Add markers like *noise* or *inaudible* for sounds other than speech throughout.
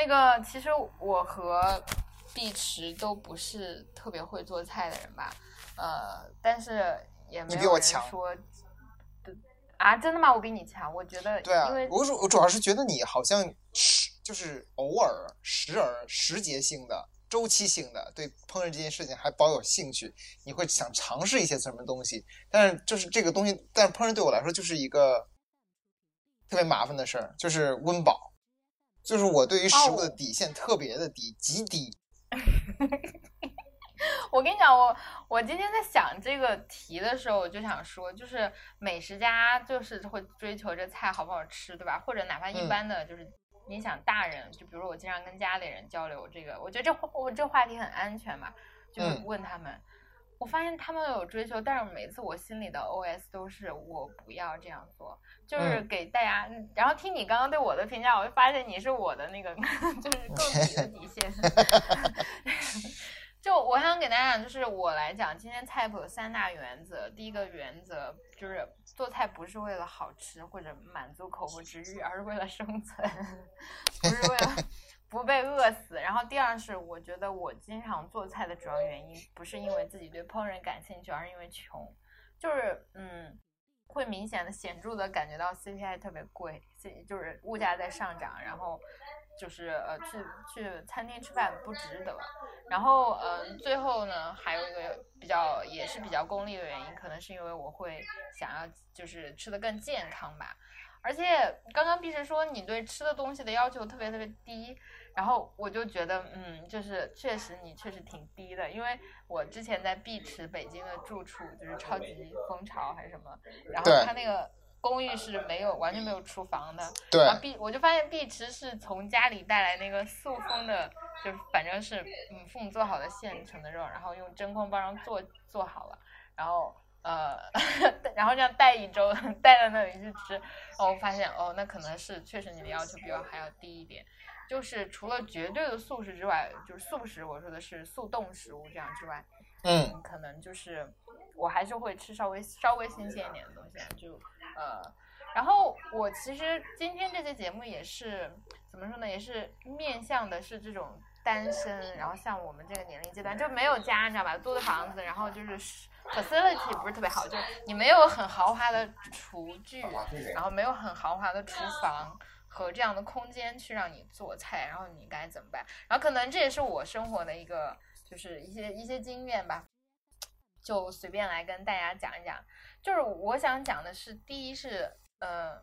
那个其实我和碧池都不是特别会做菜的人吧，呃，但是也没有人说。啊，真的吗？我比你强，我觉得。对啊，因为我主我主要是觉得你好像时就是偶尔、时而、时节性的、周期性的对烹饪这件事情还保有兴趣，你会想尝试一些什么东西。但是就是这个东西，但是烹饪对我来说就是一个特别麻烦的事儿，就是温饱，就是我对于食物的底线特别的低，极低。*laughs* 我跟你讲，我我今天在想这个题的时候，我就想说，就是美食家就是会追求这菜好不好吃，对吧？或者哪怕一般的，就是你想大人，就比如我经常跟家里人交流这个，我觉得这我这话题很安全嘛，就问他们，我发现他们有追求，但是每次我心里的 OS 都是我不要这样做，就是给大家。然后听你刚刚对我的评价，我就发现你是我的那个，*laughs* 就是更底的底线。*laughs* 就我想给大家讲，就是我来讲，今天菜谱有三大原则。第一个原则就是做菜不是为了好吃或者满足口腹之欲，而是为了生存，*laughs* 不是为了不被饿死。然后第二是，我觉得我经常做菜的主要原因不是因为自己对烹饪感兴趣，而是因为穷。就是嗯，会明显的、显著的感觉到 CPI 特别贵就是物价在上涨，然后。就是呃去去餐厅吃饭不值得，然后嗯最后呢还有一个比较也是比较功利的原因，可能是因为我会想要就是吃的更健康吧，而且刚刚碧池说你对吃的东西的要求特别特别低，然后我就觉得嗯就是确实你确实挺低的，因为我之前在碧池北京的住处就是超级蜂巢还是什么，然后他那个。公寓是没有完全没有厨房的，对。然后碧我就发现碧池是从家里带来那个塑封的，就反正是嗯父母做好的现成的肉，然后用真空包装做做好了，然后呃 *laughs* 然后这样带一周 *laughs* 带到那里去吃，然后我发现哦那可能是确实你的要求比我还要低一点，就是除了绝对的素食之外，就是素食我说的是速冻食物这样之外，嗯，可能就是我还是会吃稍微稍微新鲜一点的东西，就。呃，然后我其实今天这期节目也是怎么说呢？也是面向的是这种单身，然后像我们这个年龄阶段就没有家，你知道吧？租的房子，然后就是 facility 不是特别好，就你没有很豪华的厨具，然后没有很豪华的厨房和这样的空间去让你做菜，然后你该怎么办？然后可能这也是我生活的一个就是一些一些经验吧，就随便来跟大家讲一讲。就是我想讲的是，第一是，呃，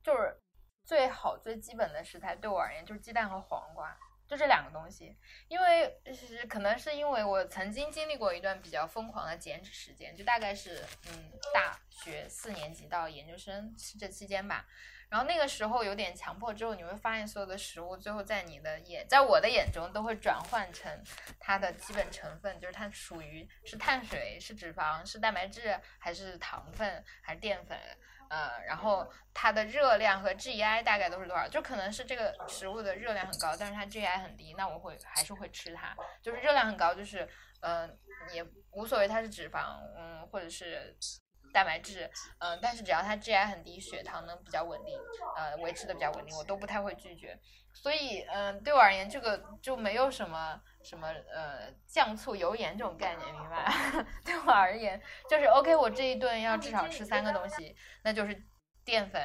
就是最好最基本的食材对我而言就是鸡蛋和黄瓜，就这两个东西。因为是可能是因为我曾经经历过一段比较疯狂的减脂时间，就大概是嗯大学四年级到研究生这期间吧。然后那个时候有点强迫之后，你会发现所有的食物最后在你的眼，在我的眼中都会转换成它的基本成分，就是它属于是碳水、是脂肪、是蛋白质，还是糖分，还是淀粉，呃，然后它的热量和 GI 大概都是多少？就可能是这个食物的热量很高，但是它 GI 很低，那我会还是会吃它。就是热量很高，就是嗯也无所谓它是脂肪，嗯或者是。蛋白质，嗯，但是只要它 GI 很低，血糖能比较稳定，呃，维持的比较稳定，我都不太会拒绝。所以，嗯，对我而言，这个就没有什么什么呃酱醋油盐这种概念，明白？*laughs* 对我而言，就是 OK，我这一顿要至少吃三个东西，那就是淀粉、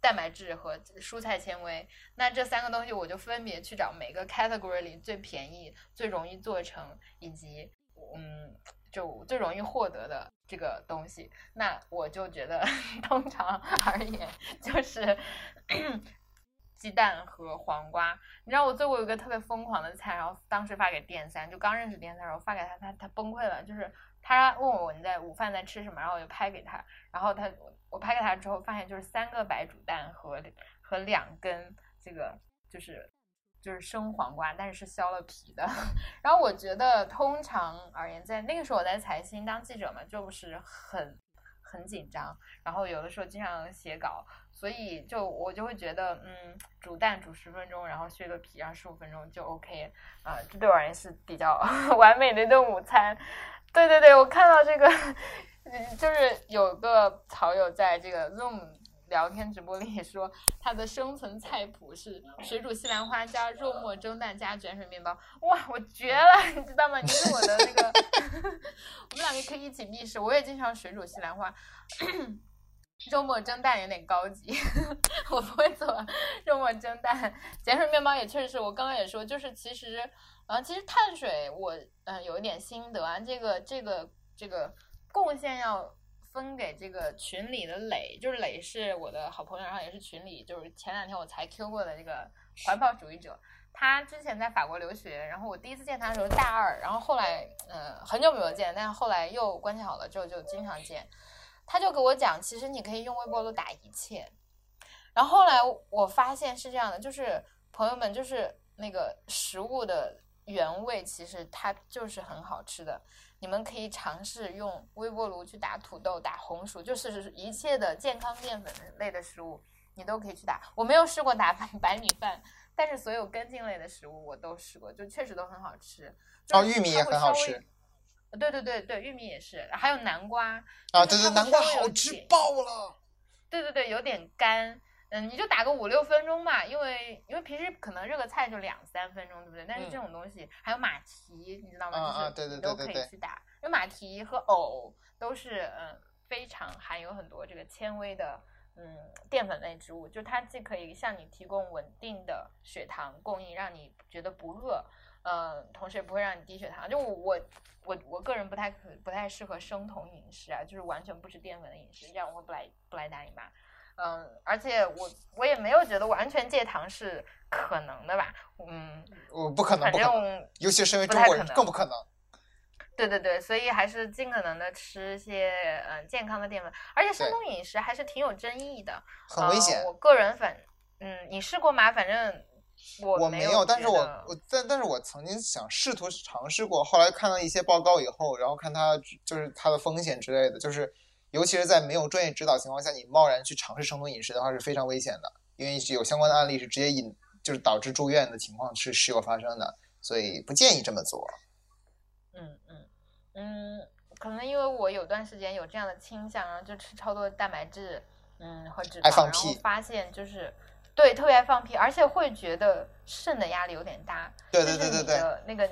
蛋白质和蔬菜纤维。那这三个东西，我就分别去找每个 category 里最便宜、最容易做成，以及嗯。就最容易获得的这个东西，那我就觉得 *laughs* 通常而言就是 *coughs* 鸡蛋和黄瓜。你知道我做过一个特别疯狂的菜，然后当时发给店三，就刚认识店三，然后发给他，他他崩溃了。就是他问我你在午饭在吃什么，然后我就拍给他，然后他我拍给他之后发现就是三个白煮蛋和和两根这个就是。就是生黄瓜，但是是削了皮的。*laughs* 然后我觉得，通常而言，在那个时候我在财新当记者嘛，就是很很紧张，然后有的时候经常写稿，所以就我就会觉得，嗯，煮蛋煮十分钟，然后削个皮，然后十五分钟就 OK 啊，这对我而言是比较 *laughs* 完美的一顿午餐。对对对，我看到这个，*laughs* 就是有个草友在这个 Zoom。聊天直播里说，他的生存菜谱是水煮西兰花加肉末蒸蛋加卷水面包。哇，我绝了，你知道吗？你是我的那个，*laughs* 我们两个可以一起觅食。我也经常水煮西兰花。*coughs* 肉末蒸蛋有点高级，*laughs* 我不会做肉末蒸蛋。碱水面包也确实是我刚刚也说，就是其实，呃，其实碳水我嗯有一点心得啊，这个这个这个贡献要分给这个群里的磊，就是磊是我的好朋友，然后也是群里就是前两天我才 Q 过的这个环保主义者，他之前在法国留学，然后我第一次见他的时候大二，然后后来嗯很久没有见，但是后来又关系好了之后就经常见。他就给我讲，其实你可以用微波炉打一切。然后后来我发现是这样的，就是朋友们，就是那个食物的原味，其实它就是很好吃的。你们可以尝试用微波炉去打土豆、打红薯，就是一切的健康淀粉类的食物，你都可以去打。我没有试过打白米饭，但是所有根茎类的食物我都试过，就确实都很好吃。哦，玉米也很好吃。对对对对，玉米也是，还有南瓜啊，对对，南瓜好吃爆了。对对对，有点干，嗯，你就打个五六分钟吧，因为因为平时可能热个菜就两三分钟，对不对？但是这种东西还有马蹄，你知道吗？就是你都可以去打，因为马蹄和藕都是嗯非常含有很多这个纤维的嗯淀粉类植物，就它既可以向你提供稳定的血糖供应，让你觉得不饿。嗯，同时也不会让你低血糖。就我我我个人不太可不太适合生酮饮食啊，就是完全不吃淀粉的饮食，这样我会不来不来大姨妈。嗯，而且我我也没有觉得完全戒糖是可能的吧。嗯，我不可能，反正尤其是因为中国人更不可能。对对对，所以还是尽可能的吃一些嗯健康的淀粉，而且生酮饮食还是挺有争议的，很危险。我个人反嗯，你试过吗？反正。我没有，但是我我但但是我曾经想试图尝试过，后来看到一些报告以后，然后看它就是它的风险之类的，就是尤其是在没有专业指导情况下，你贸然去尝试生酮饮食的话是非常危险的，因为有相关的案例是直接引就是导致住院的情况是时有发生的，所以不建议这么做。嗯嗯嗯，可能因为我有段时间有这样的倾向，然后就吃超多蛋白质，嗯和脂肪，然后发现就是。对，特别爱放屁，而且会觉得肾的压力有点大。对对对对对。那个，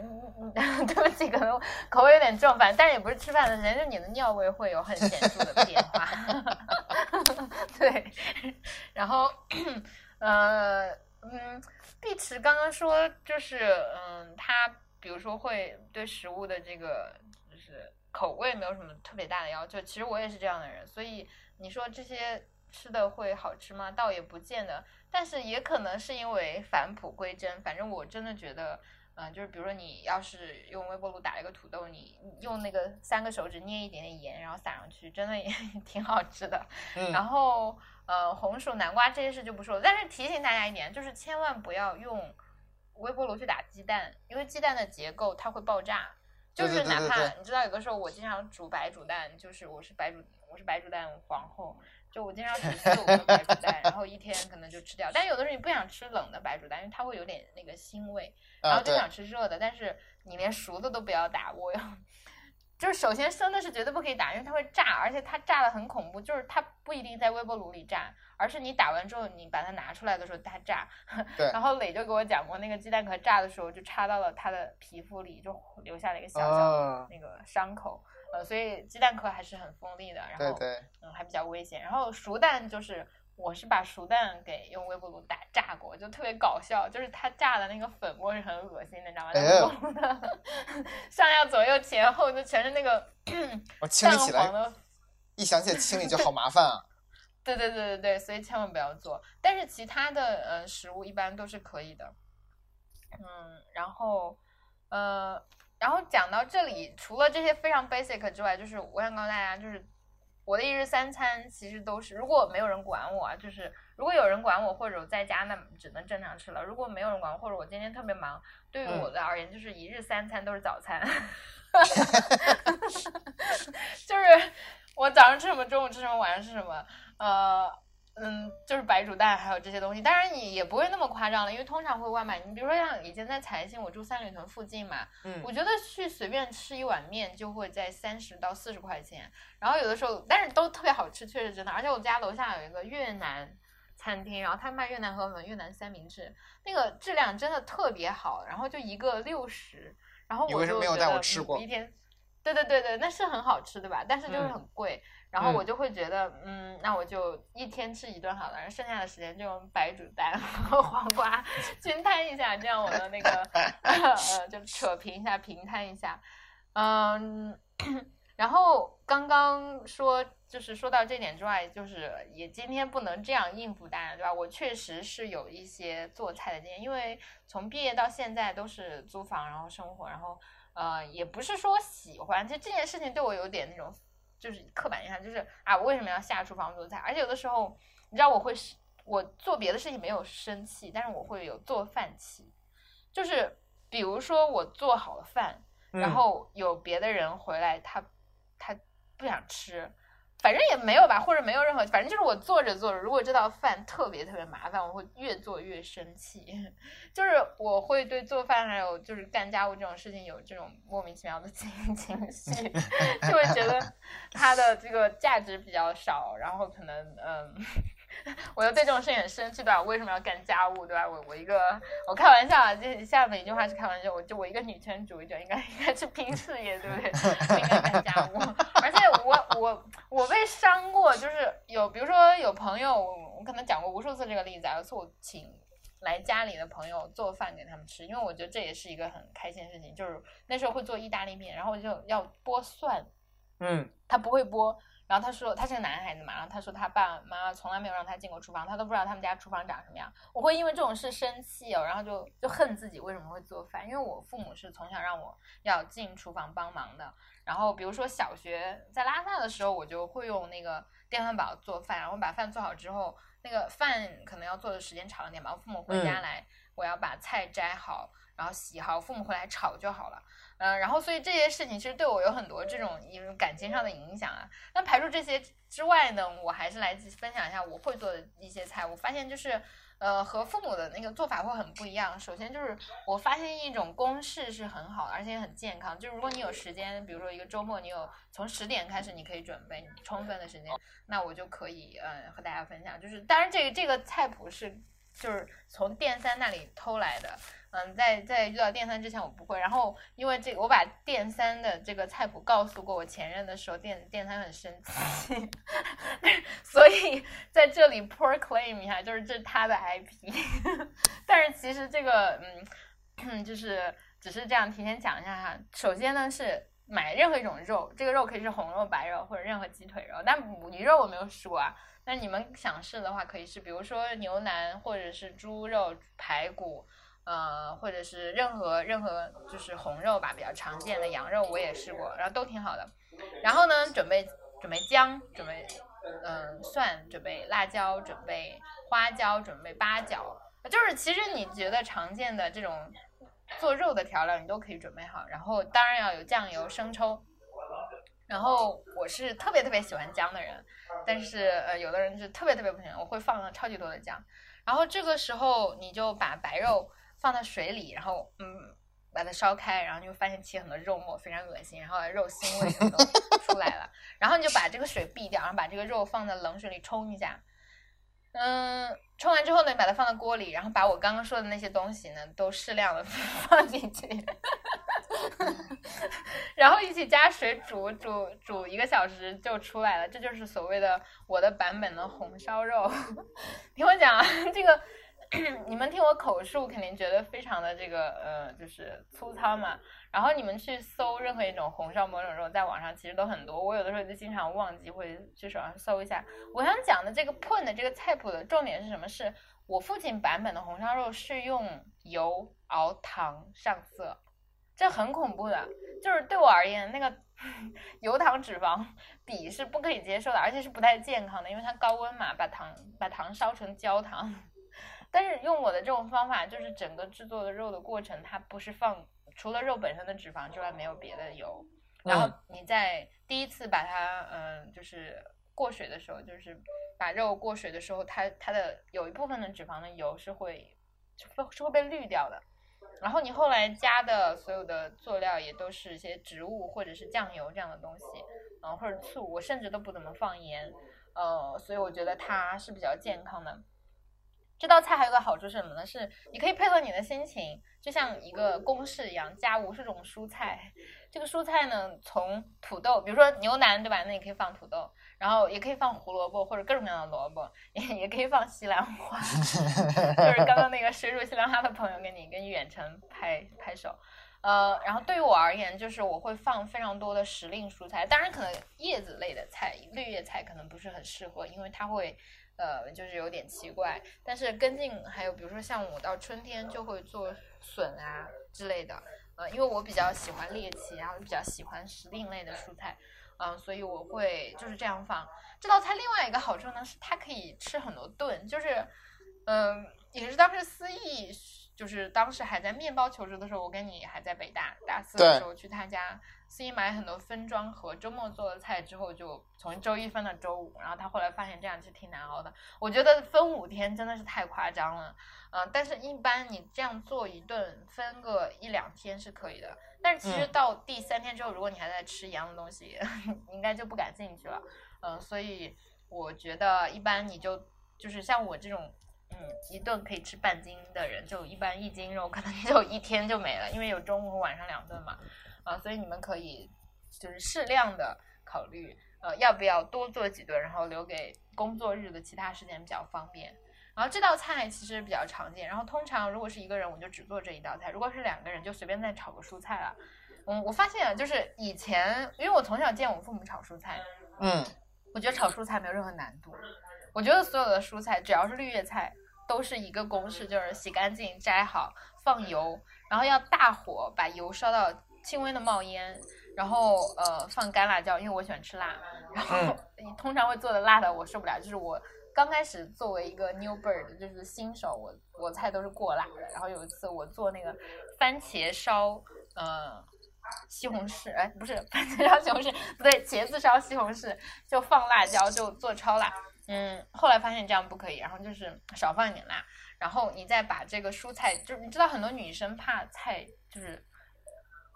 *laughs* 对不起，可能口味有点重，反正但是也不是吃饭的时间，就你的尿味会有很显著的变化。*laughs* 对，然后，呃，嗯，碧池刚刚说就是，嗯，他比如说会对食物的这个就是口味没有什么特别大的要求，其实我也是这样的人，所以你说这些吃的会好吃吗？倒也不见得。但是也可能是因为返璞归真，反正我真的觉得，嗯，就是比如说你要是用微波炉打一个土豆，你用那个三个手指捏一点点盐，然后撒上去，真的也 *laughs* 挺好吃的。然后，呃，红薯、南瓜这些事就不说了。但是提醒大家一点，就是千万不要用微波炉去打鸡蛋，因为鸡蛋的结构它会爆炸。就是哪怕你知道，有的时候我经常煮白煮蛋，就是我是白煮，我是白煮蛋皇后。就我经常煮四五个白煮蛋，然后一天可能就吃掉。但有的时候你不想吃冷的白煮蛋，因为它会有点那个腥味，然后就想吃热的。但是你连熟的都不要打，我要就是首先生的是绝对不可以打，因为它会炸，而且它炸的很恐怖。就是它不一定在微波炉里炸，而是你打完之后你把它拿出来的时候它炸。*laughs* 然后磊就给我讲过，那个鸡蛋壳炸的时候就插到了他的皮肤里，就留下了一个小小的那个伤口。呃，所以鸡蛋壳还是很锋利的，然后嗯还比较危险。然后熟蛋就是，我是把熟蛋给用微波炉打炸过，就特别搞笑，就是它炸的那个粉末是很恶心的，你知道吗？*laughs* 上下左右前后就全是那个我 *clears throat* 清理起来。一想起来清理就好麻烦啊。*laughs* 对对对对对，所以千万不要做。但是其他的呃食物一般都是可以的。嗯，然后呃。然后讲到这里，除了这些非常 basic 之外，就是我想告诉大家，就是我的一日三餐其实都是，如果没有人管我，就是如果有人管我或者我在家，那只能正常吃了；如果没有人管我，或者我今天特别忙，对于我的而言，就是一日三餐都是早餐，*laughs* *laughs* 就是我早上吃什么，中午吃什么，晚上吃什么，呃。嗯，就是白煮蛋，还有这些东西。当然你也不会那么夸张了，因为通常会外卖。你比如说像以前在财新，我住三里屯附近嘛，嗯我觉得去随便吃一碗面就会在三十到四十块钱，然后有的时候，但是都特别好吃，确实真的。而且我家楼下有一个越南餐厅，然后他卖越南河粉、越南三明治，那个质量真的特别好，然后就一个六十，然后你我为什么没有带我就觉得吃过嗯一天，对对对对，那是很好吃对吧？但是就是嗯很贵，然后嗯我就会觉得，嗯，那我就一天吃一顿好了，然后剩下的时间就用白煮蛋和黄瓜 *laughs* 均摊一下，这样我的那个 *laughs* 呃就扯平一下，平摊一下，嗯。然后刚刚说，就是说到这点之外，就是也今天不能这样应付大家，对吧？我确实是有一些做菜的经验，因为从毕业到现在都是租房，然后生活，然后呃，也不是说喜欢，其实这件事情对我有点那种就是刻板印象，就是啊，我为什么要下厨房做菜？而且有的时候，你知道我会是，我做别的事情没有生气，但是我会有做饭气，就是比如说我做好了饭，然嗯后有别的人回来，他他不想吃，反正也没有吧，或者没有任何，反正就是我做着做着，如果这道饭特别特别麻烦，我会越做越生气，*laughs* 就是我会对做饭还有就是干家务这种事情有这种莫名其妙的情 *laughs* 情绪，就会觉得它的这个价值比较少，然后可能嗯。*laughs* 我又对这种事情很生气，对吧？我为什么要干家务，对吧？我我一个，我开玩笑啊，这下面一句话是开玩笑，我就我一个女权主义者，应该应该去拼事业，对不对？不应该干家务。而且我我我被伤过，就是有比如说有朋友，我我可能讲过无数次这个例子啊，有一次我请来家里的朋友做饭给他们吃，因为我觉得这也是一个很开心的事情，就是那时候会做意大利面，然后我就要剥蒜，嗯。他不会剥，然后他说他是个男孩子嘛，然后他说他爸爸妈妈从来没有让他进过厨房，他都不知道他们家厨房长什么样。我会因为这种事生气哦，然后就就恨自己为什么会做饭，因为我父母是从小让我要进厨房帮忙的。然后比如说小学在拉萨的时候，我就会用那个电饭煲做饭，然后把饭做好之后，那个饭可能要做的时间长一点吧，我父母回家嗯来，我要把菜摘好，然后洗好，父母回来炒就好了。嗯，然后所以这些事情其实对我有很多这种一种感情上的影响啊。那排除这些之外呢，我还是来分享一下我会做的一些菜。我发现就是，呃，和父母的那个做法会很不一样。首先就是我发现一种公式是很好，而且很健康。就是如果你有时间，比如说一个周末，你有从十点开始，你可以准备充分的时间，那我就可以呃和大家分享。就是当然这个这个菜谱是就是从电三那里偷来的。嗯，在在遇到电三之前我不会，然后因为这个我把电三的这个菜谱告诉过我前任的时候，电电三很生气，*laughs* 所以在这里 proclaim 一下，就是这是他的 IP，*laughs* 但是其实这个嗯，*clears throat* 就是只是这样提前讲一下哈。首先呢是买任何一种肉，这个肉可以是红肉、白肉或者任何鸡腿肉，但母鱼肉我没有试过啊。那你们想试的话，可以试，比如说牛腩或者是猪肉、排骨。呃，或者是任何任何就是红肉吧，比较常见的羊肉我也试过，然后都挺好的。然后呢，准备准备姜，准备嗯蒜，准备辣椒，准备花椒，准备八角，就是其实你觉得常见的这种做肉的调料你都可以准备好。然后当然要有酱油、生抽。然后我是特别特别喜欢姜的人，但是呃有的人是特别特别不喜欢，我会放超级多的姜。然后这个时候你就把白肉。放在水里，然后嗯，把它烧开，然后就会发现起很多肉沫，非常恶心，然后肉腥味什么都出来了。然后你就把这个水避掉，然后把这个肉放在冷水里冲一下。嗯，冲完之后呢，把它放到锅里，然后把我刚刚说的那些东西呢，都适量的 *laughs* 放进去，*laughs* 然后一起加水煮煮煮一个小时就出来了。这就是所谓的我的版本的红烧肉。*laughs* 听我讲啊，这个。*clears throat* 你们听我口述，肯定觉得非常的这个呃，就是粗糙嘛。然后你们去搜任何一种红烧某种肉，在网上其实都很多。我有的时候就经常忘记，会去手上搜一下。我想讲的这个 “pun” 的这个菜谱的重点是什么？是我父亲版本的红烧肉是用油熬糖上色，这很恐怖的。就是对我而言，那个 *laughs* 油糖脂肪比是不可以接受的，而且是不太健康的，因为它高温嘛，把糖把糖烧成焦糖。但是用我的这种方法，就是整个制作的肉的过程，它不是放除了肉本身的脂肪之外，没有别的油。然后你在第一次把它，嗯，就是过水的时候，就是把肉过水的时候，它它的有一部分的脂肪的油是会是会是会被滤掉的。然后你后来加的所有的佐料也都是一些植物或者是酱油这样的东西，嗯，或者醋，我甚至都不怎么放盐，呃，所以我觉得它是比较健康的。这道菜还有个好处是什么呢？是你可以配合你的心情，就像一个公式一样，加无数种蔬菜。这个蔬菜呢，从土豆，比如说牛腩，对吧？那你可以放土豆，然后也可以放胡萝卜或者各种各样的萝卜，也也可以放西兰花。*laughs* 就是刚刚那个水煮西兰花的朋友给你跟远程拍拍手。呃，然后对于我而言，就是我会放非常多的时令蔬菜，当然可能叶子类的菜、绿叶菜可能不是很适合，因为它会。呃，就是有点奇怪，但是跟进还有比如说像我到春天就会做笋啊之类的，呃，因为我比较喜欢猎奇，然后比较喜欢时令类的蔬菜，嗯，所以我会就是这样放。这道菜另外一个好处呢是它可以吃很多顿，就是，嗯，也是当时思义，就是当时还在面包求职的时候，我跟你还在北大大四的时候去他家。自己买很多分装盒，周末做的菜之后就从周一分到周五，然后他后来发现这样其实挺难熬的。我觉得分五天真的是太夸张了，嗯，但是一般你这样做一顿分个一两天是可以的。但是其实到第三天之后，如果你还在吃一样的东西，*laughs* 应该就不感兴趣了，嗯，所以我觉得一般你就就是像我这种，嗯，一顿可以吃半斤的人，就一般一斤肉可能就一天就没了，因为有中午和晚上两顿嘛。啊，所以你们可以就是适量的考虑，呃，要不要多做几顿，然后留给工作日的其他时间比较方便。然后这道菜其实比较常见，然后通常如果是一个人，我就只做这一道菜；如果是两个人，就随便再炒个蔬菜了。嗯，我发现就是以前，因为我从小见我父母炒蔬菜，嗯，我觉得炒蔬菜没有任何难度。我觉得所有的蔬菜，只要是绿叶菜，都是一个公式，就是洗干净、摘好、放油，然后要大火把油烧到。轻微的冒烟，然后呃放干辣椒，因为我喜欢吃辣，然后 *laughs* 通常会做的辣的我受不了，就是我刚开始作为一个 new bird，就是新手，我我菜都是过辣的。然后有一次我做那个番茄烧呃西红柿，哎不是 *laughs* 番茄烧西红柿，不对茄子烧西红柿，就放辣椒就做超辣，嗯，后来发现这样不可以，然后就是少放一点辣，然后你再把这个蔬菜，就是你知道很多女生怕菜就是。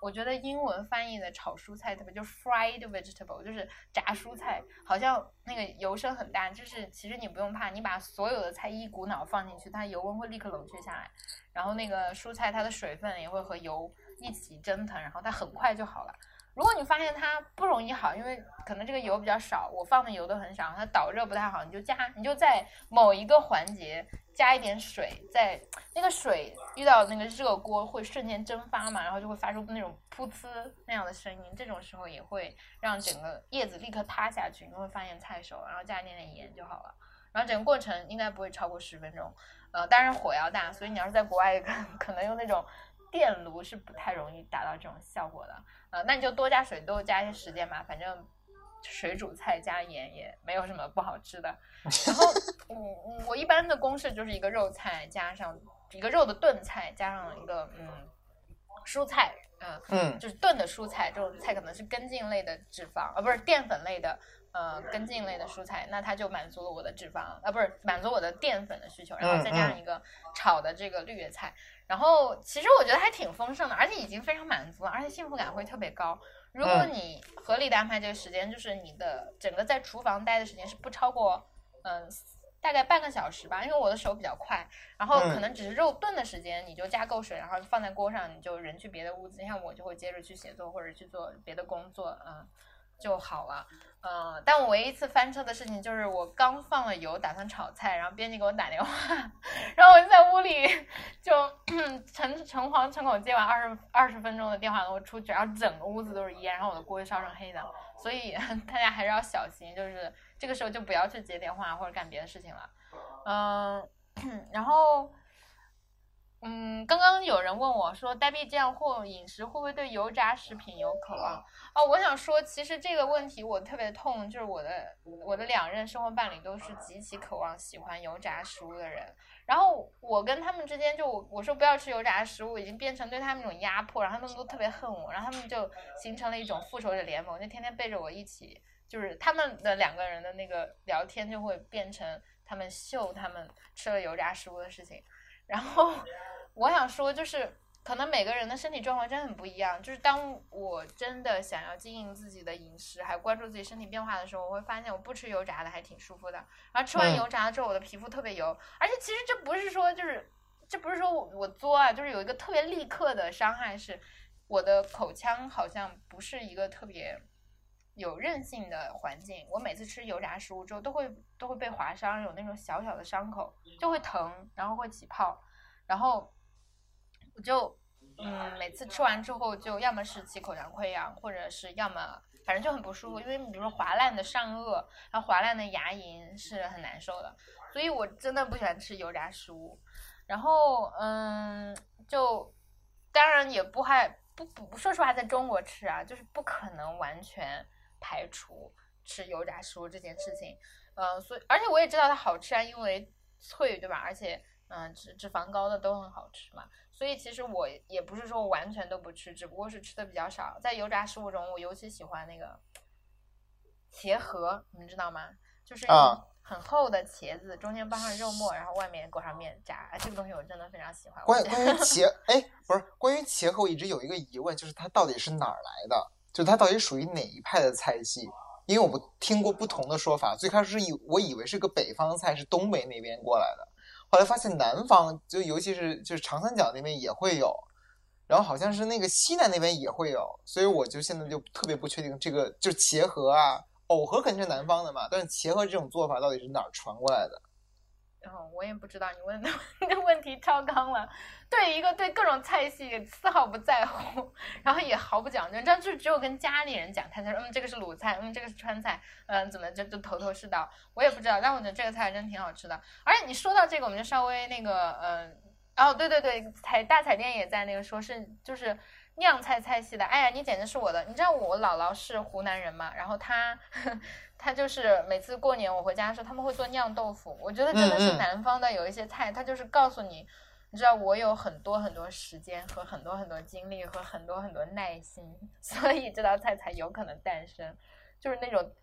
我觉得英文翻译的炒蔬菜特别，就 fried vegetable，就是炸蔬菜，好像那个油声很大。就是其实你不用怕，你把所有的菜一股脑放进去，它油温会立刻冷却下来，然后那个蔬菜它的水分也会和油一起蒸腾，然后它很快就好了。如果你发现它不容易好，因为可能这个油比较少，我放的油都很少，它导热不太好，你就加，你就在某一个环节加一点水，在那个水遇到那个热锅会瞬间蒸发嘛，然后就会发出那种噗呲那样的声音，这种时候也会让整个叶子立刻塌下去，你会发现菜熟，然后加一点点盐就好了，然后整个过程应该不会超过十分钟，呃，当然火要大，所以你要是在国外可 *laughs* 可能用那种。电炉是不太容易达到这种效果的，呃，那你就多加水，多加一些时间吧，反正水煮菜加盐也没有什么不好吃的。*laughs* 然后，我我一般的公式就是一个肉菜加上一个肉的炖菜，加上一个嗯蔬菜，嗯嗯，就是炖的蔬菜，这种菜可能是根茎类的脂肪，呃，不是淀粉类的。呃，根茎类的蔬菜，那它就满足了我的脂肪，啊，不是满足我的淀粉的需求，然后再加上一个炒的这个绿叶菜，然后其实我觉得还挺丰盛的，而且已经非常满足了，而且幸福感会特别高。如果你合理的安排这个时间，就是你的整个在厨房待的时间是不超过嗯大概半个小时吧，因为我的手比较快，然后可能只是肉炖的时间，你就加够水，然后放在锅上，你就人去别的屋子，像我就会接着去写作或者去做别的工作，嗯。就好了，嗯，但我唯一一次翻车的事情就是我刚放了油，打算炒菜，然后编辑给我打电话，*laughs* 然后我就在屋里就 *clears throat* 诚诚惶诚恐接完二十二十分钟的电话，我出去，然后整个屋子都是烟，然后我的锅就烧成黑的，所以 *laughs* 大家还是要小心，就是这个时候就不要去接电话或者干别的事情了，嗯，*clears throat* 然后。嗯，刚刚有人问我说，呆币这样或饮食会不会对油炸食品有渴望？*coughs* 哦，我想说，其实这个问题我特别痛，就是我的我的两任生活伴侣都是极其渴望喜欢油炸食物的人，然后我跟他们之间就我说不要吃油炸食物，已经变成对他们一种压迫，然后他们都特别恨我，然后他们就形成了一种复仇者联盟，就天天背着我一起。就是他们的两个人的那个聊天就会变成他们秀他们吃了油炸食物的事情。然后我想说，就是可能每个人的身体状况真的很不一样。就是当我真的想要经营自己的饮食，还关注自己身体变化的时候，我会发现我不吃油炸的还挺舒服的。然后吃完嗯油炸了之后，我的皮肤特别油，而且其实这不是说就是这不是说我我作啊，就是有一个特别立刻的伤害是，我的口腔好像不是一个特别有韧性的环境。我每次吃油炸食物之后，都会都会被划伤，有那种小小的伤口，就会疼，然后会起泡，然后我就嗯，每次吃完之后，就要么是起口腔溃疡，或者是要么反正就很不舒服，因为你比如说划烂的上颚，然后划烂的牙龈是很难受的，所以我真的不喜欢吃油炸食物。然后嗯，就当然也不害不不，说实话，在中国吃啊，就是不可能完全排除吃油炸食物这件事情。呃，所以而且我也知道它好吃啊，因为脆，对吧？而且嗯、脂脂肪高的都很好吃嘛。所以其实我也不是说完全都不吃，只不过是吃的比较少。在油炸食物中，我尤其喜欢那个茄盒，你们知道吗？就是啊很厚的茄子，中间包上肉末，然后外面裹上面炸。哎这个东西我真的非常喜欢。关关于茄，*laughs* 哎，不是关于茄盒，我一直有一个疑问，就是它到底是哪儿来的？就它到底属于哪一派的菜系？因为我们听过不同的说法，最开始是以我以为是个北方菜，是东北那边过来的，后来发现南方，就尤其是就是长三角那边也会有，然后好像是那个西南那边也会有，所以我就现在就特别不确定这个就是茄盒啊，藕盒肯定是南方的嘛，但是茄盒这种做法到底是哪儿传过来的？然后我也不知道你问的 *laughs* 那问题超纲了，对一个对各种菜系丝毫不在乎，然后也毫不讲究，你知道，就只有跟家里人讲，他才说，嗯，这个是鲁菜，嗯，这个是川菜，嗯，怎么就就头头是道，我也不知道，但我觉得这个菜真挺好吃的。而且你说到这个，我们就稍微那个，嗯，哦，对对对，彩大彩电也在那个说是就是酿菜菜系的，哎呀，你简直是我的，你知道我姥姥是湖南人嘛，然后她。他就是每次过年我回家的时候，他们会做酿豆腐。我觉得真的是南方的有一些菜，他就是告诉你，你知道我有很多很多时间和很多很多精力和很多很多耐心，所以这道菜才有可能诞生。就是那种，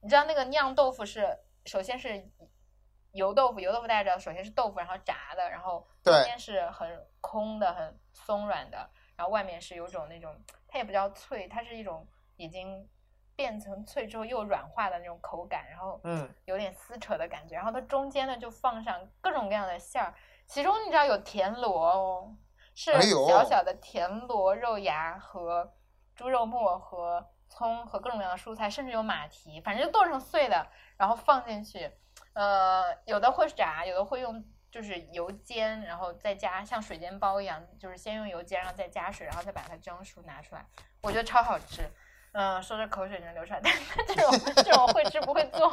你知道那个酿豆腐是首先是油豆腐，油豆腐大家知道，首先是豆腐，然后炸的，然后中间是很空的、很松软的，然后外面是有种那种，它也不叫脆，它是一种已经变成脆之后又软化的那种口感，然后嗯有点撕扯的感觉，然后它中间呢就放上各种各样的馅儿，其中你知道有田螺哦，是小小的田螺肉芽和猪肉末和葱和各种各样的蔬菜，甚至有马蹄，反正就剁成碎的，然后放进去，呃，有的会炸，有的会用。就是油煎，然后再加像水煎包一样，就是先用油煎，然后再加水，然后再把它蒸熟拿出来，我觉得超好吃。嗯，说着口水就流出来，但这种这种会吃不会做。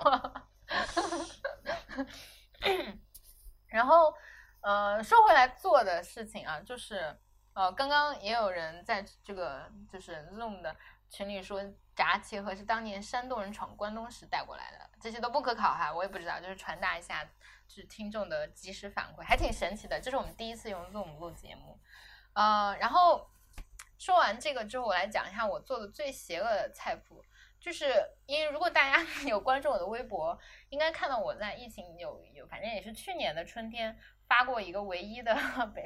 然后，呃，说回来做的事情啊，就是呃，刚刚也有人在这个就是 Zoom 的群里说，炸茄盒是当年山东人闯关东时带过来的，这些都不可考哈，我也不知道，就是传达一下，就是听众的及时反馈，还挺神奇的。这是我们第一次用 Zoom 录节目，呃，然后说完这个之后，我来讲一下我做的最邪恶的菜谱。就是因为如果大家 *laughs* 有关注我的微博，应该看到我在疫情有有，反正也是去年的春天发过一个唯一的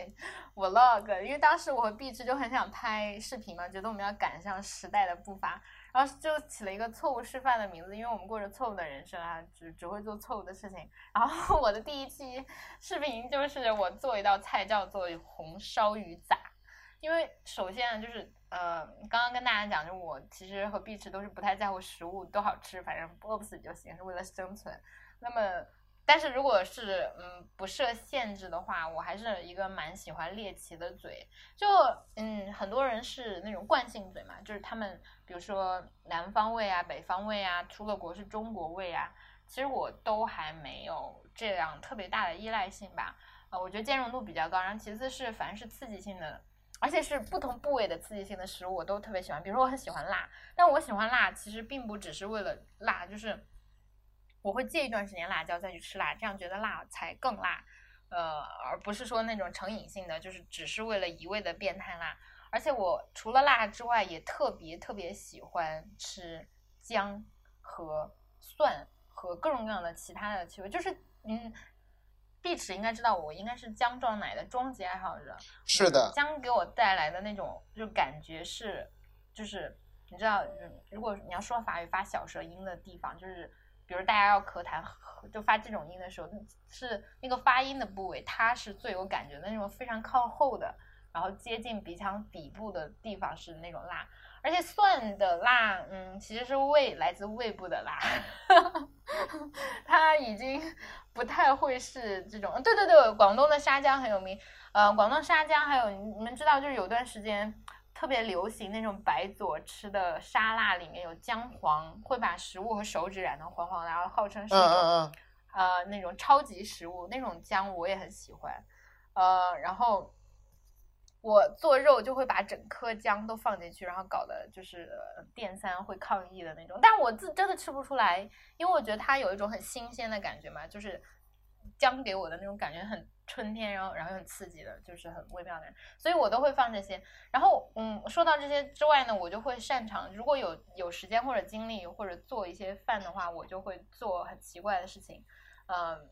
*laughs* vlog，因为当时我和碧池就很想拍视频嘛，觉得我们要赶上时代的步伐，然后就起了一个错误示范的名字，因为我们过着错误的人生啊，只只会做错误的事情。然后 *laughs* 我的第一期视频就是我做一道菜叫做红烧鱼杂，因为首先就是呃，刚刚跟大家讲，就我其实和碧池都是不太在乎食物都好吃，反正饿不死就行，是为了生存。那么，但是如果是嗯不设限制的话，我还是一个蛮喜欢猎奇的嘴。就嗯，很多人是那种惯性嘴嘛，就是他们比如说南方味啊、北方味啊，出了国是中国味啊，其实我都还没有这样特别大的依赖性吧。呃，我觉得兼容度比较高，然后其次是凡是刺激性的。而且是不同部位的刺激性的食物，我都特别喜欢。比如说，我很喜欢辣，但我喜欢辣其实并不只是为了辣，就是我会戒一段时间辣椒再去吃辣，这样觉得辣才更辣，呃，而不是说那种成瘾性的，就是只是为了一味的变态辣。而且我除了辣之外，也特别特别喜欢吃姜和蒜和各种各样的其他的气味，就是嗯。碧池应该知道，我应该是姜撞奶的终极爱好者。是的，姜给我带来的那种就感觉是，就是你知道，如果你要说法语发小舌音的地方，就是比如大家要咳痰就发这种音的时候，是那个发音的部位，它是最有感觉的那种非常靠后的，然后接近鼻腔底部的地方是那种辣。而且蒜的辣，嗯，其实是胃来自胃部的辣，*laughs* 它已经不太会是这种。对对对，广东的沙姜很有名。呃，广东沙姜还有你们知道，就是有段时间特别流行那种白左吃的沙拉，里面有姜黄，会把食物和手指染成黄黄的，然后号称是一种呃那种超级食物。那种姜我也很喜欢。呃，然后。我做肉就会把整颗姜都放进去，然后搞的就是电三会抗议的那种。但我自真的吃不出来，因为我觉得它有一种很新鲜的感觉嘛，就是姜给我的那种感觉很春天，然后然后很刺激的，就是很微妙的。所以我都会放这些。然后嗯，说到这些之外呢，我就会擅长，如果有有时间或者精力或者做一些饭的话，我就会做很奇怪的事情。嗯，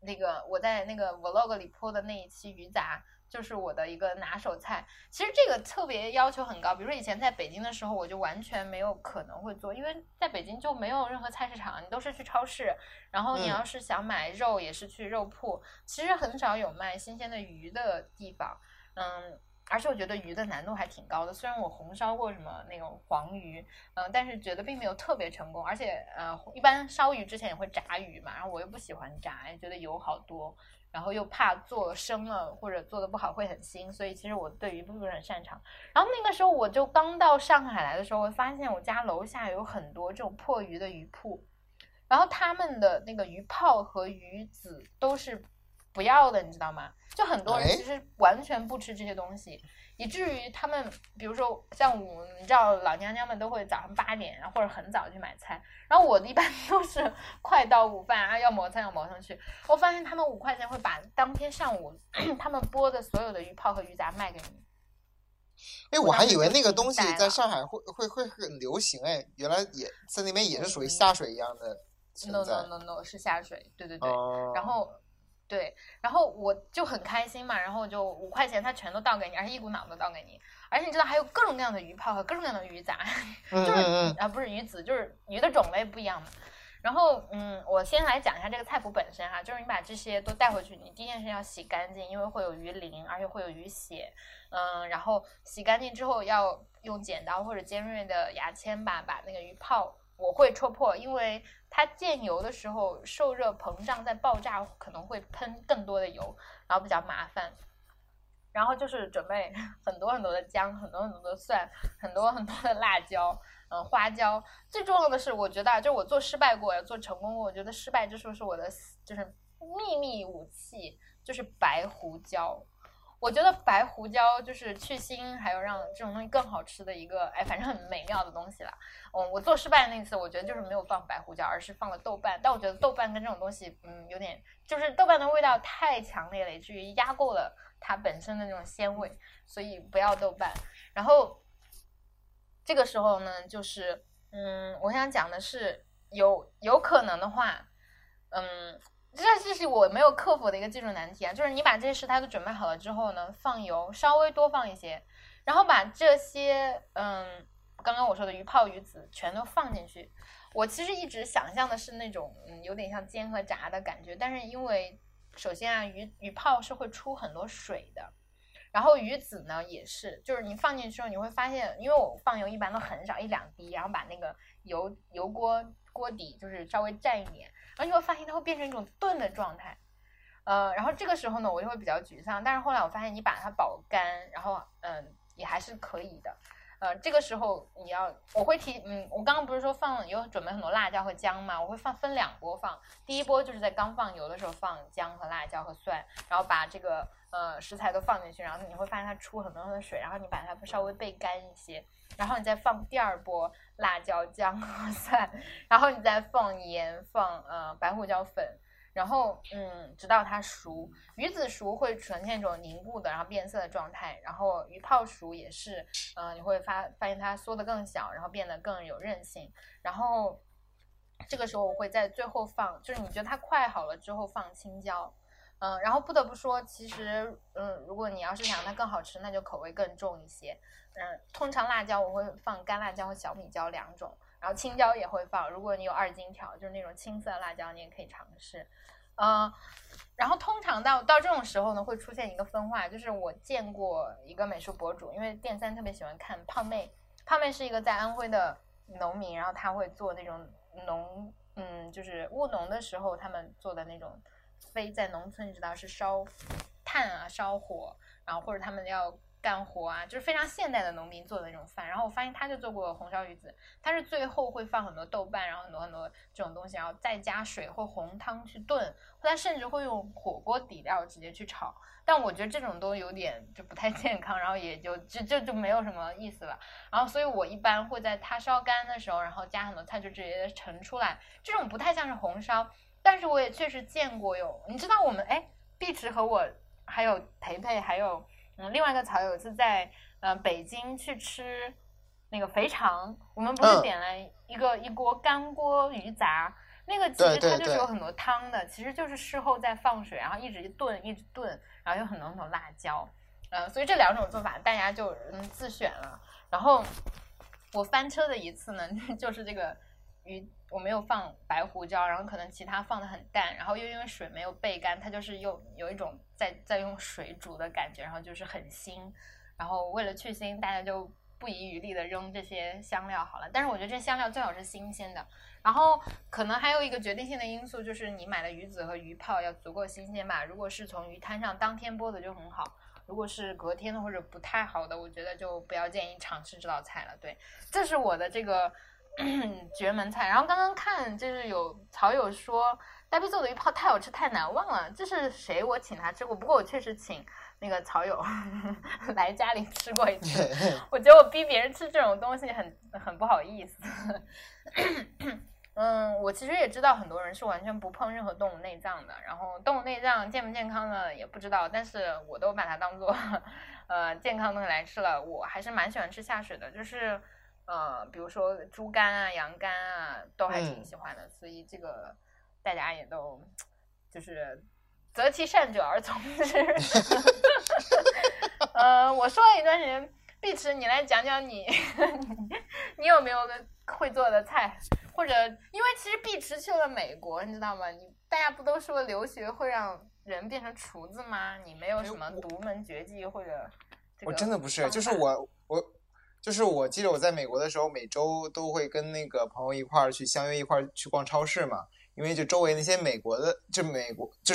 那个我在那个 vlog 里播的那一期鱼杂。就是我的一个拿手菜，其实这个特别要求很高。比如说以前在北京的时候，我就完全没有可能会做，因为在北京就没有任何菜市场，你都是去超市。然后你要是想买肉，也是去肉铺。其实很少有卖新鲜的鱼的地方。嗯，而且我觉得鱼的难度还挺高的。虽然我红烧过什么那种黄鱼，嗯，但是觉得并没有特别成功。而且呃，一般烧鱼之前也会炸鱼嘛，然后我又不喜欢炸，觉得油好多。然后又怕做生了或者做的不好会很腥，所以其实我对鱼不是很擅长。然后那个时候我就刚到上海来的时候，我发现我家楼下有很多这种破鱼的鱼铺，然后他们的那个鱼泡和鱼籽都是不要的，你知道吗？就很多人其实完全不吃这些东西。以至于他们，比如说像我，你知道老娘娘们都会早上八点，然后或者很早去买菜，然后我一般 *laughs* 都是快到午饭啊，要磨菜要磨上去。我发现他们五块钱会把当天上午 *clears throat* 他们剥的所有的鱼泡和鱼杂卖给你。哎，我还以为那个东西在上海会会会很流行哎，原来也在那边也是属于下水一样的。No no no no，是下水，对对对，然后。对，然后我就很开心嘛，然后就五块钱，他全都倒给你，而且一股脑的倒给你，而且你知道还有各种各样的鱼泡和各种各样的鱼杂，*laughs* 就是啊不是鱼籽，就是鱼的种类不一样嘛。然后嗯，我先来讲一下这个菜谱本身哈，就是你把这些都带回去，你第一件事要洗干净，因为会有鱼鳞，而且会有鱼血，嗯，然后洗干净之后要用剪刀或者尖锐的牙签吧，把那个鱼泡。我会戳破，因为它溅油的时候受热膨胀，在爆炸可能会喷更多的油，然后比较麻烦。然后就是准备 *laughs* 很多很多的姜，很多很多的蒜，很多很多的辣椒，嗯，花椒。最重要的是，我觉得就我做失败过，做成功过。我觉得失败之处是我的就是秘密武器，就是白胡椒。我觉得白胡椒就是去腥，还有让这种东西更好吃的一个，哎，反正很美妙的东西啦。嗯，我做失败的那次，我觉得就是没有放白胡椒，而是放了豆瓣。但我觉得豆瓣跟这种东西，嗯，有点，就是豆瓣的味道太强烈了，以至于压过了它本身的那种鲜味，所以不要豆瓣。然后这个时候呢，就是，嗯，我想讲的是，有有可能的话，嗯。这这是我没有克服的一个技术难题啊，就是你把这些食材都准备好了之后呢，放油稍微多放一些，然后把这些嗯，刚刚我说的鱼泡鱼籽全都放进去。我其实一直想象的是那种嗯，有点像煎和炸的感觉，但是因为首先啊，鱼鱼泡是会出很多水的，然后鱼籽呢也是，就是你放进去之后你会发现，因为我放油一般都很少，一两滴，然后把那个油油锅锅底就是稍微蘸一点。然后你会发现它会变成一种炖的状态，呃，然后这个时候呢，我就会比较沮丧。但是后来我发现，你把它保干，然后嗯，也还是可以的。呃，这个时候你要，我会提，嗯，我刚刚不是说放有准备很多辣椒和姜嘛？我会放分两波放，第一波就是在刚放油的时候放姜和辣椒和蒜，然后把这个呃食材都放进去，然后你会发现它出很多的水，然后你把它稍微备干一些，然后你再放第二波辣椒、姜 *laughs* 和蒜，然后你再放盐、放呃白胡椒粉。然后，嗯，直到它熟，鱼子熟会呈现一种凝固的，然后变色的状态。然后鱼泡熟也是，嗯，你会发发现它缩得更小，然后变得更有韧性。然后，这个时候我会在最后放，就是你觉得它快好了之后放青椒。嗯，然后不得不说，其实，嗯，如果你要是想让它更好吃，那就口味更重一些。嗯，通常辣椒我会放干辣椒和小米椒两种，然后青椒也会放。如果你有二荆条，就是那种青色辣椒，你也可以尝试。嗯，然后通常到到这种时候呢，会出现一个分化，就是我见过一个美食博主，因为电三特别喜欢看胖妹，胖妹是一个在安徽的农民，然后他会做那种农，嗯，就是务农的时候他们做的那种。非在农村，你知道是烧炭啊、烧火，然后或者他们要干活啊，就是非常现代的农民做的那种饭。然后我发现他就做过红烧鱼子，他是最后会放很多豆瓣，然后很多很多这种东西，然后再加水或红汤去炖，或他甚至会用火锅底料直接去炒。但我觉得这种都有点就不太健康，然后也就就就就没有什么意思了。然后所以我一般会在它烧干的时候，然后加很多菜就直接盛出来，这种不太像是红烧。但是我也确实见过有，你知道我们哎，碧池和我还有培培还有嗯另外一个草友是在呃北京去吃那个肥肠，我们不是点了一个一锅干锅鱼杂，那个其实它就是有很多汤的，其实就是事后再放水，然后一直炖一直炖，然后有很多很多辣椒，嗯，所以这两种做法大家就嗯自选了。然后我翻车的一次呢，*laughs* 就是这个鱼。我没有放白胡椒，然后可能其他放的很淡，然后又因为水没有备干，它就是又有一种在在用水煮的感觉，然后就是很腥，然后为了去腥，大家就不遗余力的扔这些香料好了。但是我觉得这香料最好是新鲜的，然后可能还有一个决定性的因素就是你买的鱼子和鱼泡要足够新鲜吧。如果是从鱼摊上当天剥的就很好，如果是隔天的或者不太好的，我觉得就不要建议尝试这道菜了。对，这是我的这个。*clears throat* 绝门菜，然后刚刚看就是有草友说呆逼做的鱼泡太好吃太难忘了，这是谁？我请他吃过，不过我确实请那个草友 *laughs* 来家里吃过一次，*laughs* 我觉得我逼别人吃这种东西很很不好意思。*coughs* 嗯，我其实也知道很多人是完全不碰任何动物内脏的，然后动物内脏健不健康的也不知道，但是我都把它当做 *laughs* 呃健康东西来吃了，我还是蛮喜欢吃下水的，就是。呃，比如说猪肝啊、羊肝啊，都还挺喜欢的，所以这个大家也都就是择其善者而从之。*laughs* 呃，我说了一段时间，碧池，你来讲讲你，*laughs* 你有没有个会做的菜？或者，因为其实碧池去了美国，你知道吗？你大家不都说留学会让人变成厨子吗？你没有什么独门绝技或者？我真的不是，就是我我。就是我记得我在美国的时候，每周都会跟那个朋友一块儿去相约一块儿去逛超市嘛，因为就周围那些美国的，就美国就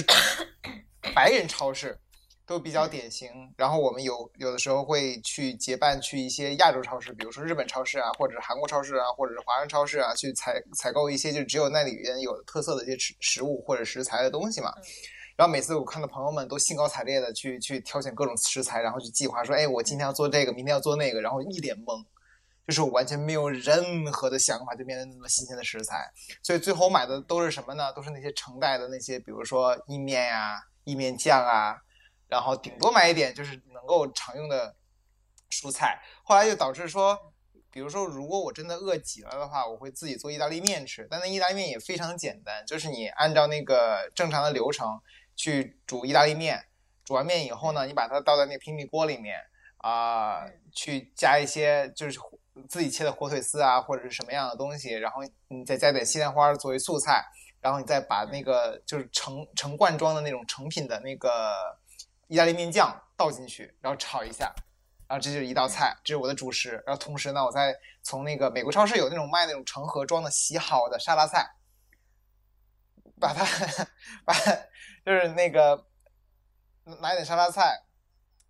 *coughs* 白人超市都比较典型。然后我们有有的时候会去结伴去一些亚洲超市，比如说日本超市啊，或者是韩国超市啊，或者是华人超市啊，去采采购一些就只有那里边有特色的一些食食物或者食材的东西嘛。然后每次我看到朋友们都兴高采烈的去去挑选各种食材，然后去计划说，哎，我今天要做这个，明天要做那个，然后一脸懵，就是我完全没有任何的想法，就面对那么新鲜的食材，所以最后买的都是什么呢？都是那些成袋的那些，比如说意面呀、意面酱啊，然后顶多买一点就是能够常用的蔬菜。后来就导致说，比如说如果我真的饿极了的话，我会自己做意大利面吃，但那意大利面也非常简单，就是你按照那个正常的流程。去煮意大利面，煮完面以后呢，你把它倒在那个平底锅里面啊，去加一些就是自己切的火腿丝啊，或者是什么样的东西，然后你再加点西兰花作为素菜，然后你再把那个就是成成罐装的那种成品的那个意大利面酱倒进去，然后炒一下，然后这就是一道菜，这是我的主食。然后同时呢，我再从那个美国超市有那种卖那种成盒装的洗好的沙拉菜，把它 *laughs* 把。就是那个买点沙拉菜，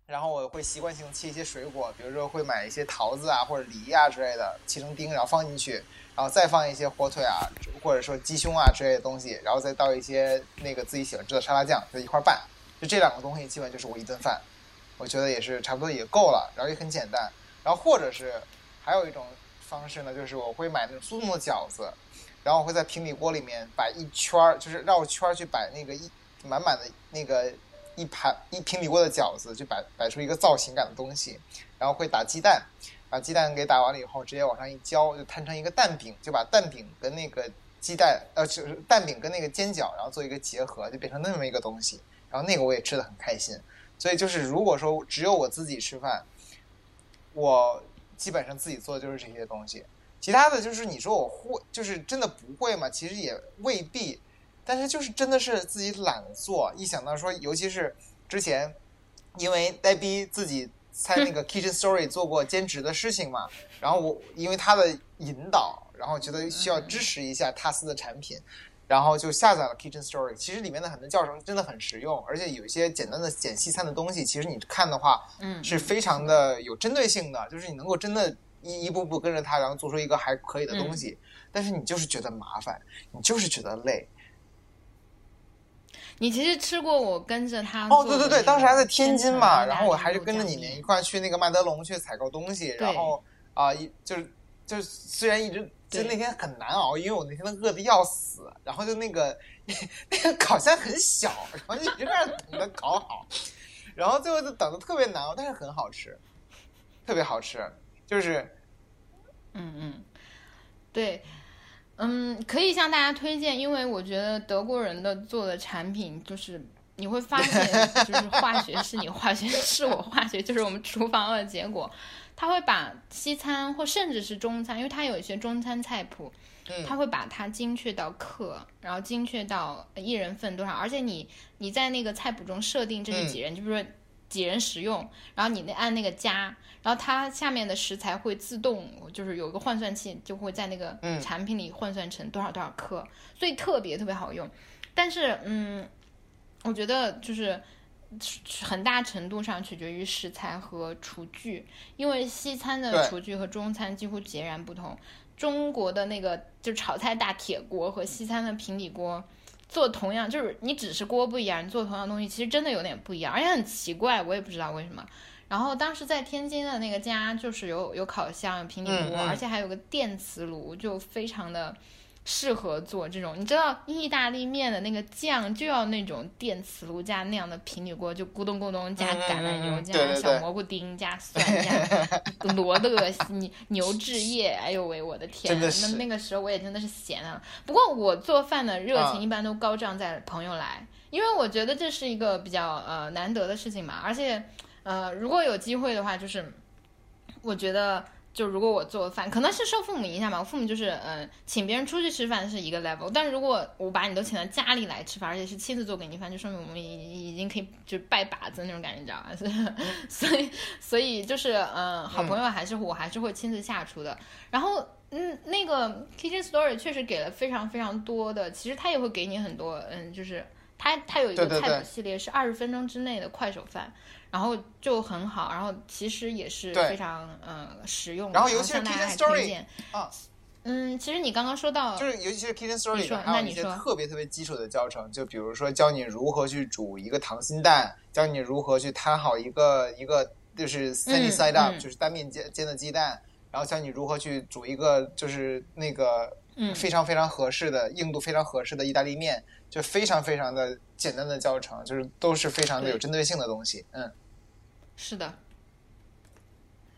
然后我会习惯性切一些水果，比如说会买一些桃子啊或者梨啊之类的，切成丁然后放进去，然后再放一些火腿啊或者说鸡胸啊之类的东西，然后再倒一些那个自己喜欢吃的沙拉酱，就一块拌。就这两个东西，基本就是我一顿饭，我觉得也是差不多也够了，然后也很简单。然后或者是还有一种方式呢，就是我会买那种速冻的饺子，然后我会在平底锅里面摆一圈儿，就是绕圈儿去摆那个一。满满的那个一盘一平底锅的饺子，就摆摆出一个造型感的东西，然后会打鸡蛋，把鸡蛋给打完了以后，直接往上一浇，就摊成一个蛋饼，就把蛋饼跟那个鸡蛋呃就是蛋饼跟那个煎饺，然后做一个结合，就变成那么一个东西。然后那个我也吃的很开心。所以就是如果说只有我自己吃饭，我基本上自己做的就是这些东西。其他的就是你说我会，就是真的不会嘛？其实也未必。但是就是真的是自己懒做，一想到说，尤其是之前因为呆逼自己在那个 *laughs* Kitchen Story 做过兼职的事情嘛，然后我因为他的引导，然后觉得需要支持一下他斯的产品，然后就下载了 Kitchen Story。其实里面的很多教程真的很实用，而且有一些简单的简西餐的东西，其实你看的话，嗯，是非常的有针对性的，就是你能够真的一一步步跟着他，然后做出一个还可以的东西。但是你就是觉得麻烦，你就是觉得累。你其实吃过我跟着他哦，对对对，当时还在天津嘛，然后我还是是跟着你们一块去那个麦德龙去采购东西，然后啊，一就是就是虽然一直就那天很难熬，因为我那天饿的要死，然后就那个 *laughs* 那个烤箱很小，然后就一直在那等着烤好，然后最后就等的特别难熬，但是很好吃，特别好吃，就是嗯嗯，对，嗯，可以向大家推荐，因为我觉得德国人的做的产品就是你会发现，*laughs* 就是化学是你化学，是我化学，就是我们厨房的结果。他会把西餐或甚至是中餐，因为他有一些中餐菜谱，嗯他会把它精确到克，然后精确到一人份多少，而且你你在那个菜谱中设定这是几人，就比如说几人食用，然后你那按那个加，然后它下面的食材会自动就是有一个换算器，就会在那个嗯产品里换算成多少多少克，所以特别特别好用。但是嗯，我觉得就是。很大程度上取决于食材和厨具，因为西餐的厨具和中餐几乎截然不同。中国的那个就炒菜大铁锅和西餐的平底锅，做同样就是你只是锅不一样，你做同样东西其实真的有点不一样，而且很奇怪，我也不知道为什么。然后当时在天津的那个家就是有有烤箱、有平底锅，嗯嗯而且还有个电磁炉，就非常的适合做这种。你知道意大利面的那个酱就要那种电磁炉加那样的平底锅，就咕咚咕咚加橄榄油、加小蘑菇丁、加蒜、加 *laughs* 罗勒、牛牛至叶。哎呦喂，我的天那那个时候我也真的是闲啊。不过我做饭的热啊情一般都高涨在朋友来，因为我觉得这是一个比较呃难得的事情嘛，而且呃如果有机会的话，就是我觉得。就如果我做饭，可能是受父母影响吧。我父母就是，嗯、请别人出去吃饭是一个 level，但是如果我把你都请到家里来吃饭，而且是亲自做给你饭，就说明我们已已经可以就拜把子那种感觉，你知道吧？所以，所以，所以就是，嗯、好朋友还是我还是会亲自下厨的。然后，嗯，那个 Kitchen Story 确实给了非常非常多的，其实他也会给你很多，嗯，就是他他有一个菜谱系列是二十分钟之内的快手饭。然后就很好，然后其实也是非常呃实用的，然后尤其是 Kitchen Story，啊。嗯，其实你刚刚说到，就是尤其是 Kitchen Story 里说面还有一些那你说特别特别基础的教程，就比如说教你如何去煮一个溏心蛋，教你如何去摊好一个一个就是 sunny 嗯 side up，、嗯。就是单面煎煎的鸡蛋，然后教你如何去煮一个就是那个嗯。非常非常合适的、硬度非常合适的意大利面，就非常非常的简单的教程，就是都是非常的有针对性的东西。嗯，是的，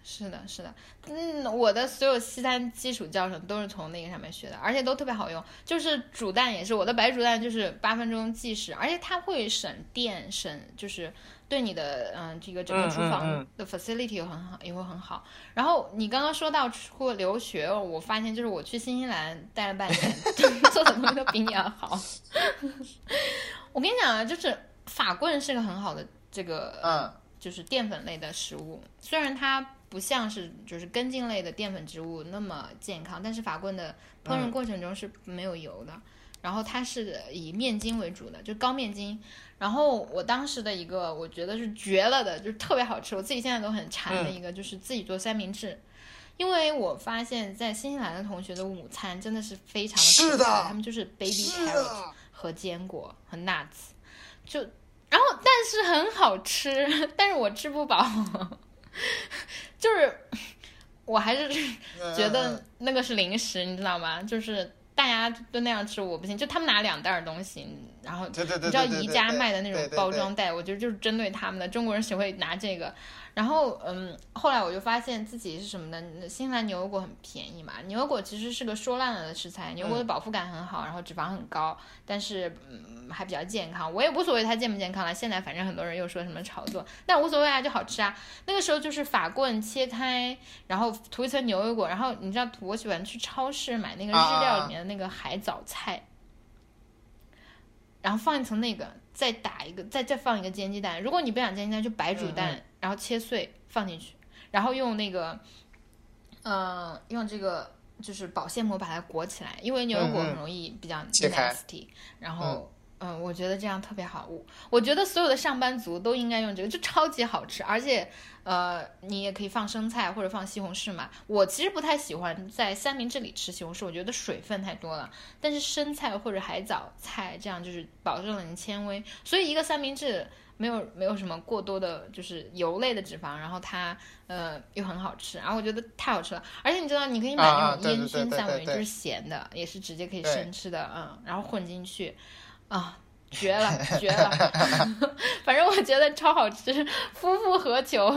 是的，是的，嗯，我的所有西餐基础教程都是从那个上面学的，而且都特别好用。就是煮蛋也是，我的白煮蛋就是八分钟计时，而且它会省电，省就是对你的嗯这个整个厨房嗯的 facility 也很好，也会很好。然后你刚刚说到出国留学，我发现就是我去新西兰待了半年，*laughs* 做的东西都比你要好。*laughs* 我跟你讲啊，就是法棍是个很好的这个嗯，就是淀粉类的食物，虽然它不像是就是根茎类的淀粉植物那么健康，但是法棍的烹饪过程中是没有油的，然后它是以面筋为主的，就高面筋。然后我当时的一个我觉得是绝了的，就是特别好吃，我自己现在都很馋的一个，就是自己做三明治。因为我发现，在新西兰的同学的午餐真的是非常的是的他们就是 baby carrot 的，和坚果和 nuts，就然后但是很好吃，*laughs* 但是我吃不饱，*laughs* 就是我还是觉嗯得那个是零食，你知道吗？就是大家都那样吃，我不行。就他们拿两袋儿东西，然后你知道宜家卖的那种包装袋，我觉得就是针对他们的。中国人谁会拿这个？然后，嗯，后来我就发现自己是什么呢？新西兰牛油果很便宜嘛，牛油果其实是个说烂了的食材，牛油果的饱腹感很好，然后脂肪很高，但是嗯还比较健康。我也无所谓它健不健康了，现在反正很多人又说什么炒作，但无所谓啊，就好吃啊。那个时候就是法棍切开，然后涂一层牛油果，然后你知道我喜欢去超市买那个日料里面的那个海藻菜。然后放一层那个，再打一个，再再放一个煎鸡蛋。如果你不想煎鸡蛋，就白煮蛋，嗯然后切碎放进去，然后用那个，呃，用这个就是保鲜膜把它裹起来，因为牛油果很容易比较 nasty。然后，嗯，我觉得这样特别好。我我觉得所有的上班族都应该用这个，就超级好吃，而且。呃，你也可以放生菜或者放西红柿嘛。我其实不太喜欢在三明治里吃西红柿，我觉得水分太多了。但是生菜或者海藻菜这样就是保证了你纤维，所以一个三明治没有没有什么过多的就是油类的脂肪，然后它呃又很好吃，然后我觉得太好吃了。而且你知道你可以买那种烟熏三文鱼，就是咸的，也是直接可以生吃的，嗯，然后混进去，啊。绝了，绝了！*laughs* 反正我觉得超好吃，夫复何求？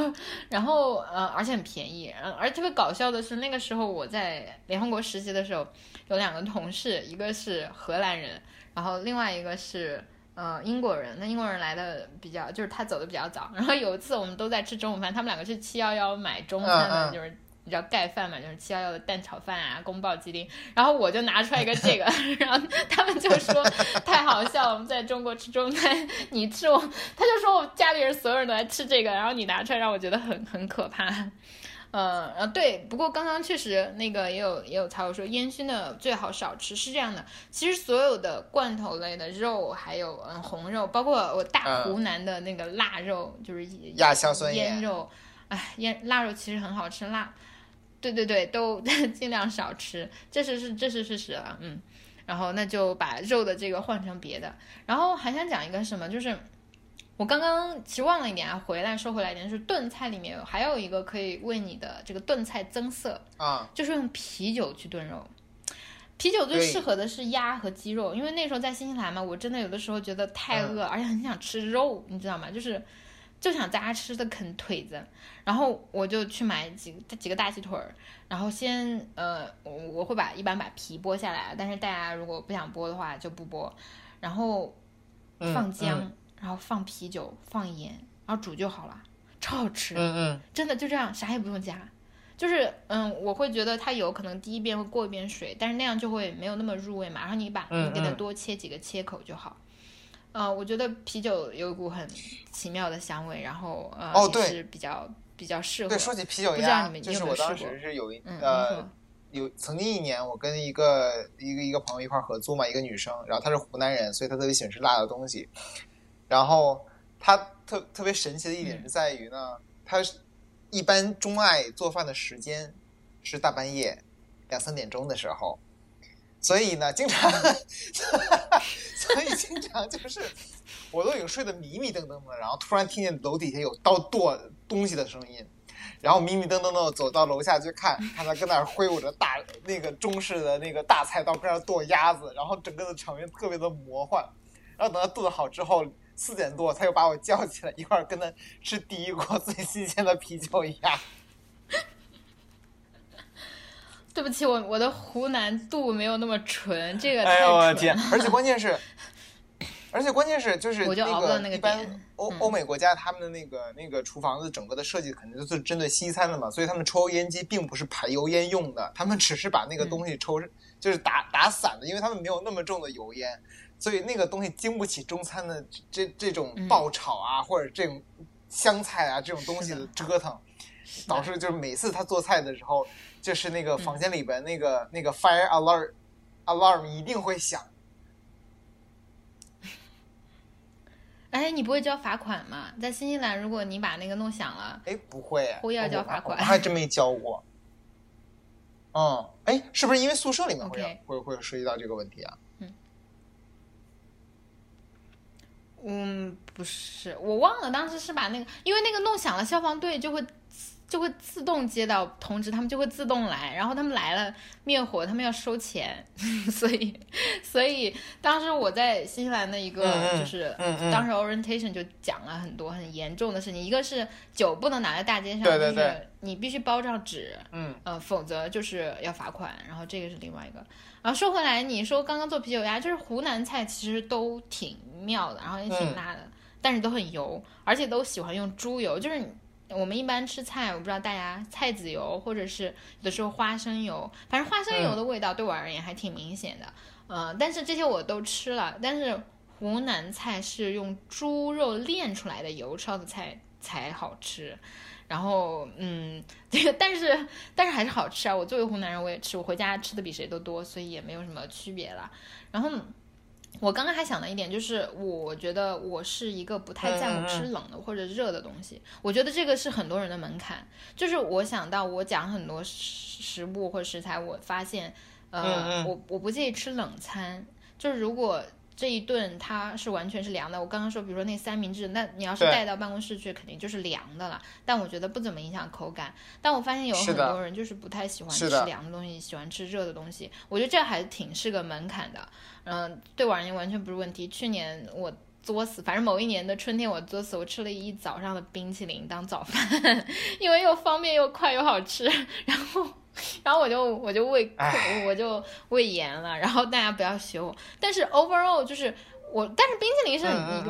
然后呃，而且很便宜，而特别搞笑的是，那个时候我在联合国实习的时候，有两个同事，一个是荷兰人，然后另外一个是呃英国人。那英国人来的比较，就是他走的比较早。然后有一次我们都在吃中午饭，他们两个去七幺幺买中餐的，就是。你知道盖饭嘛，就是七幺幺的蛋炒饭啊，宫保鸡丁。然后我就拿出来一个这个，*laughs* 然后他们就说太好笑了，我们在中国吃中餐，你吃我，他就说我家里人所有人都在吃这个，然后你拿出来让我觉得很很可怕。呃，呃，对，不过刚刚确实那个也有也有财务说烟熏的最好少吃，是这样的。其实所有的罐头类的肉，还有嗯红肉，包括我大湖南的那个腊肉，就是亚硝酸腌肉，哎，腌腊肉其实很好吃，腊。对对对，都 *laughs* 尽量少吃，这是是这是事实了，嗯，然后那就把肉的这个换成别的，然后还想讲一个什么，就是我刚刚其实忘了一点啊，回来说回来一点，就是炖菜里面还有一个可以为你的这个炖菜增色啊，就是用啤酒去炖肉，啤酒最适合的是鸭和鸡肉，因为那时候在新西兰嘛，我真的有的时候觉得太饿，而且很想吃肉，你知道吗？就是。就想在家吃的啃腿子，然后我就去买几几个大鸡腿儿，然后先呃我我会把一般把皮剥下来，但是大家如果不想剥的话就不剥，然后放姜，然后放啤酒，放盐，然后煮就好了，超好吃，嗯嗯，真的就这样，啥也不用加，就是嗯我会觉得它有可能第一遍会过一遍水，但是那样就会没有那么入味嘛，然后你把你给它多切几个切口就好。呃，我觉得啤酒有一股很奇妙的香味，然后呃也是比较比较适合。对，说起啤酒鸭，就是我当时是有一呃有曾经一年，我跟一个一个一个朋友一块合租嘛，一个女生，然后她是湖南人，所以她特别喜欢吃辣的东西。然后她特特别神奇的一点是在于呢，她一般钟爱做饭的时间是大半夜两三点钟的时候。所以呢，经常，*laughs* 所以经常就是，我都已经睡得迷迷瞪瞪的，然后突然听见楼底下有刀剁东西的声音，然后迷迷瞪瞪的走到楼下去看，看他跟那儿挥舞着大那个中式的那个大菜刀，跟那儿剁鸭子，然后整个的场面特别的魔幻。然后等他剁好之后，四点多他又把我叫起来，一块儿跟他吃第一锅最新鲜的啤酒鸭。对不起，我我的湖南度没有那么纯，这个哎呦我的天！而且关键是，*laughs* 而且关键是就是那个一般欧欧美国家他们的那个那个厨房的整个的设计肯定都是针对西餐的嘛，所以他们抽油烟机并不是排油烟用的，他们只是把那个东西抽就是打打散的，因为他们没有那么重的油烟，所以那个东西经不起中餐的这这种爆炒啊或者这种香菜啊这种东西的折腾，导致就是每次他做菜的时候。就是那个房间里边那个那个 fire alarm alarm 一定会响。*laughs* 哎，你不会交罚款吗？在新西兰，如果你把那个弄响了，哎，不会，会要交罚款。我还真没交过。嗯，哎，是不是因为宿舍里面会会会涉及到这个问题啊？嗯，嗯，不是，我忘了当时是把那个，因为那个弄响了，消防队就会。就会自动接到通知，他们就会自动来，然后他们来了灭火，他们要收钱，*laughs* 所以所以当时我在新西兰的一个就是嗯嗯当时 orientation 就讲了很多很严重的事情，一个是酒不能拿在大街上，对对对就是你必须包上纸，嗯呃，否则就是要罚款。然后这个是另外一个。然后说回来，你说刚刚做啤酒鸭，就是湖南菜其实都挺妙的，然后也挺嗯辣的，但是都很油，而且都喜欢用猪油。就是你我们一般吃菜，我不知道大家菜籽油或者是有的时候花生油，反正花生油的味道对我而言还挺明显的。呃，但是这些我都吃了，但是湖南菜是用猪肉炼出来的油烧的菜才好吃。然后，嗯，这个但是但是还是好吃啊！我作为湖南人，我也吃，我回家吃的比谁都多，所以也没有什么区别了。然后我刚刚还想了一点，就是我觉得我是一个不太在乎吃冷的或者热的东西，我觉得这个是很多人的门槛。就是我想到我讲很多食食物或者食材，我发现，呃，我我不介意吃冷餐，就是如果。这一顿它是完全是凉的。我刚刚说，比如说那三明治，那你要是带到办公室去，肯定就是凉的了。但我觉得不怎么影响口感。但我发现有很多人就是不太喜欢吃凉的东西，喜欢吃热的东西。我觉得这还挺是个门槛的。嗯、对我而言完全不是问题。去年我作死，反正某一年的春天我作死，我吃了一早上的冰淇淋当早饭，*laughs* 因为又方便又快又好吃。*laughs* 然后，然后我就我就胃唉我就胃炎了。然后大家不要学我。但是 overall 就是。我，但是冰淇淋是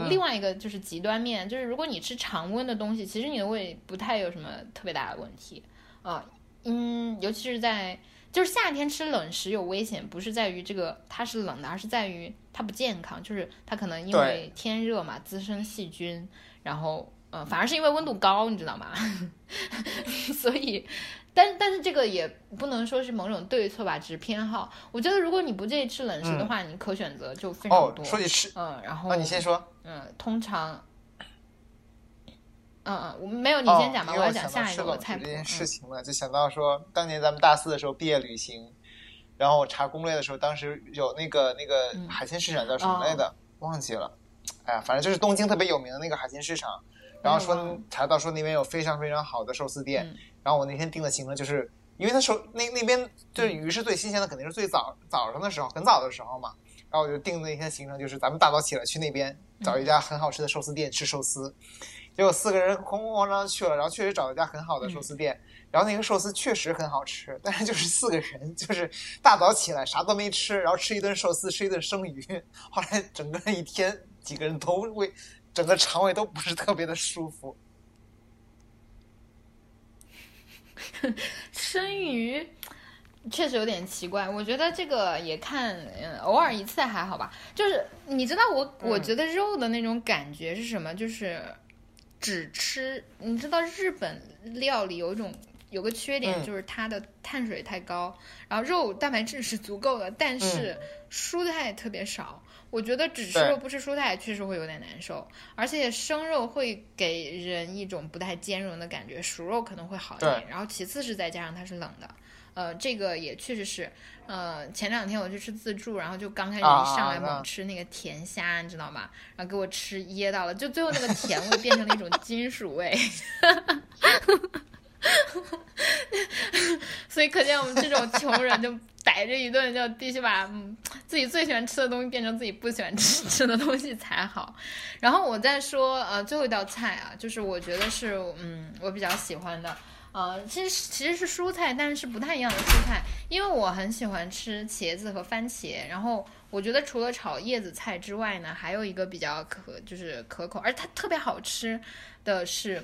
另外一个就是极端面，就是如果你吃常温的东西，其实你的胃不太有什么特别大的问题，啊、嗯，尤其是在就是夏天吃冷食有危险，不是在于这个它是冷的，而是在于它不健康，就是它可能因为天热嘛滋生细菌，然后嗯反而是因为温度高，你知道吗？*laughs* 所以，但但是这个也不能说是某种对错吧，只是偏好。我觉得如果你不介意吃冷食的话，你可选择就非常哦多。，说起吃，嗯，然后那，你先说。嗯，通常。嗯嗯，我没有，你哦先讲吧，我要讲下一个我菜谱。这件事嗯情了，就想到说，当年咱们大四的时候毕业旅行，然后我查攻略的时候，当时有那个那个嗯海鲜市场叫什么哦来的，忘记了。哎呀，反正就是东京特别有名的那个海鲜市场，然后说嗯查到说那边有非常非常好的寿司店，嗯。然后我那天订的行程就是，因为那时候那那边就是鱼是最新鲜的，肯定是最早早上的时候，很早的时候嘛。然后我就定的那天行程就是咱们大早起来去那边找一家很好吃的寿司店吃寿司。结果四个人哐哐哐当去了，然后确实找了一家很好的寿司店，然后那个寿司确实很好吃，但是就是四个人就是大早起来啥都没吃，然后吃一顿寿司，吃一顿生鱼，后来整个一天几个人都胃整个肠胃都不是特别的舒服。*laughs* 生鱼确实有点奇怪，我觉得这个也看，嗯，偶尔一次还好吧。就是你知道我，我觉得肉的那种感觉是什么？就是只吃，你知道日本料理有一种有个缺点，嗯就是它的碳水太高，然后肉蛋白质是足够的，但是蔬菜特别少。我觉得只吃肉不吃蔬菜确实会有点难受，而且生肉会给人一种不太兼容的感觉，熟肉可能会好一点。然后其次是再加上它是冷的，呃，这个也确实是，呃，前两天我去吃自助，然后就刚开始啊一上来猛吃那个甜虾，你知道吗？然后给我吃噎到了，就最后那个甜味变成了一种金属味。*laughs* 所以可见我们这种穷人就逮着一顿，就必须把嗯自己最喜欢吃的东西变成自己不喜欢吃 *laughs* 吃的东西才好。然后我再说呃最后一道菜啊，就是我觉得是嗯我比较喜欢的。呃，其实其实是蔬菜，但是是不太一样的蔬菜，因为我很喜欢吃茄子和番茄。然后我觉得除了炒叶子菜之外呢，还有一个比较可就是可口，而它特别好吃的是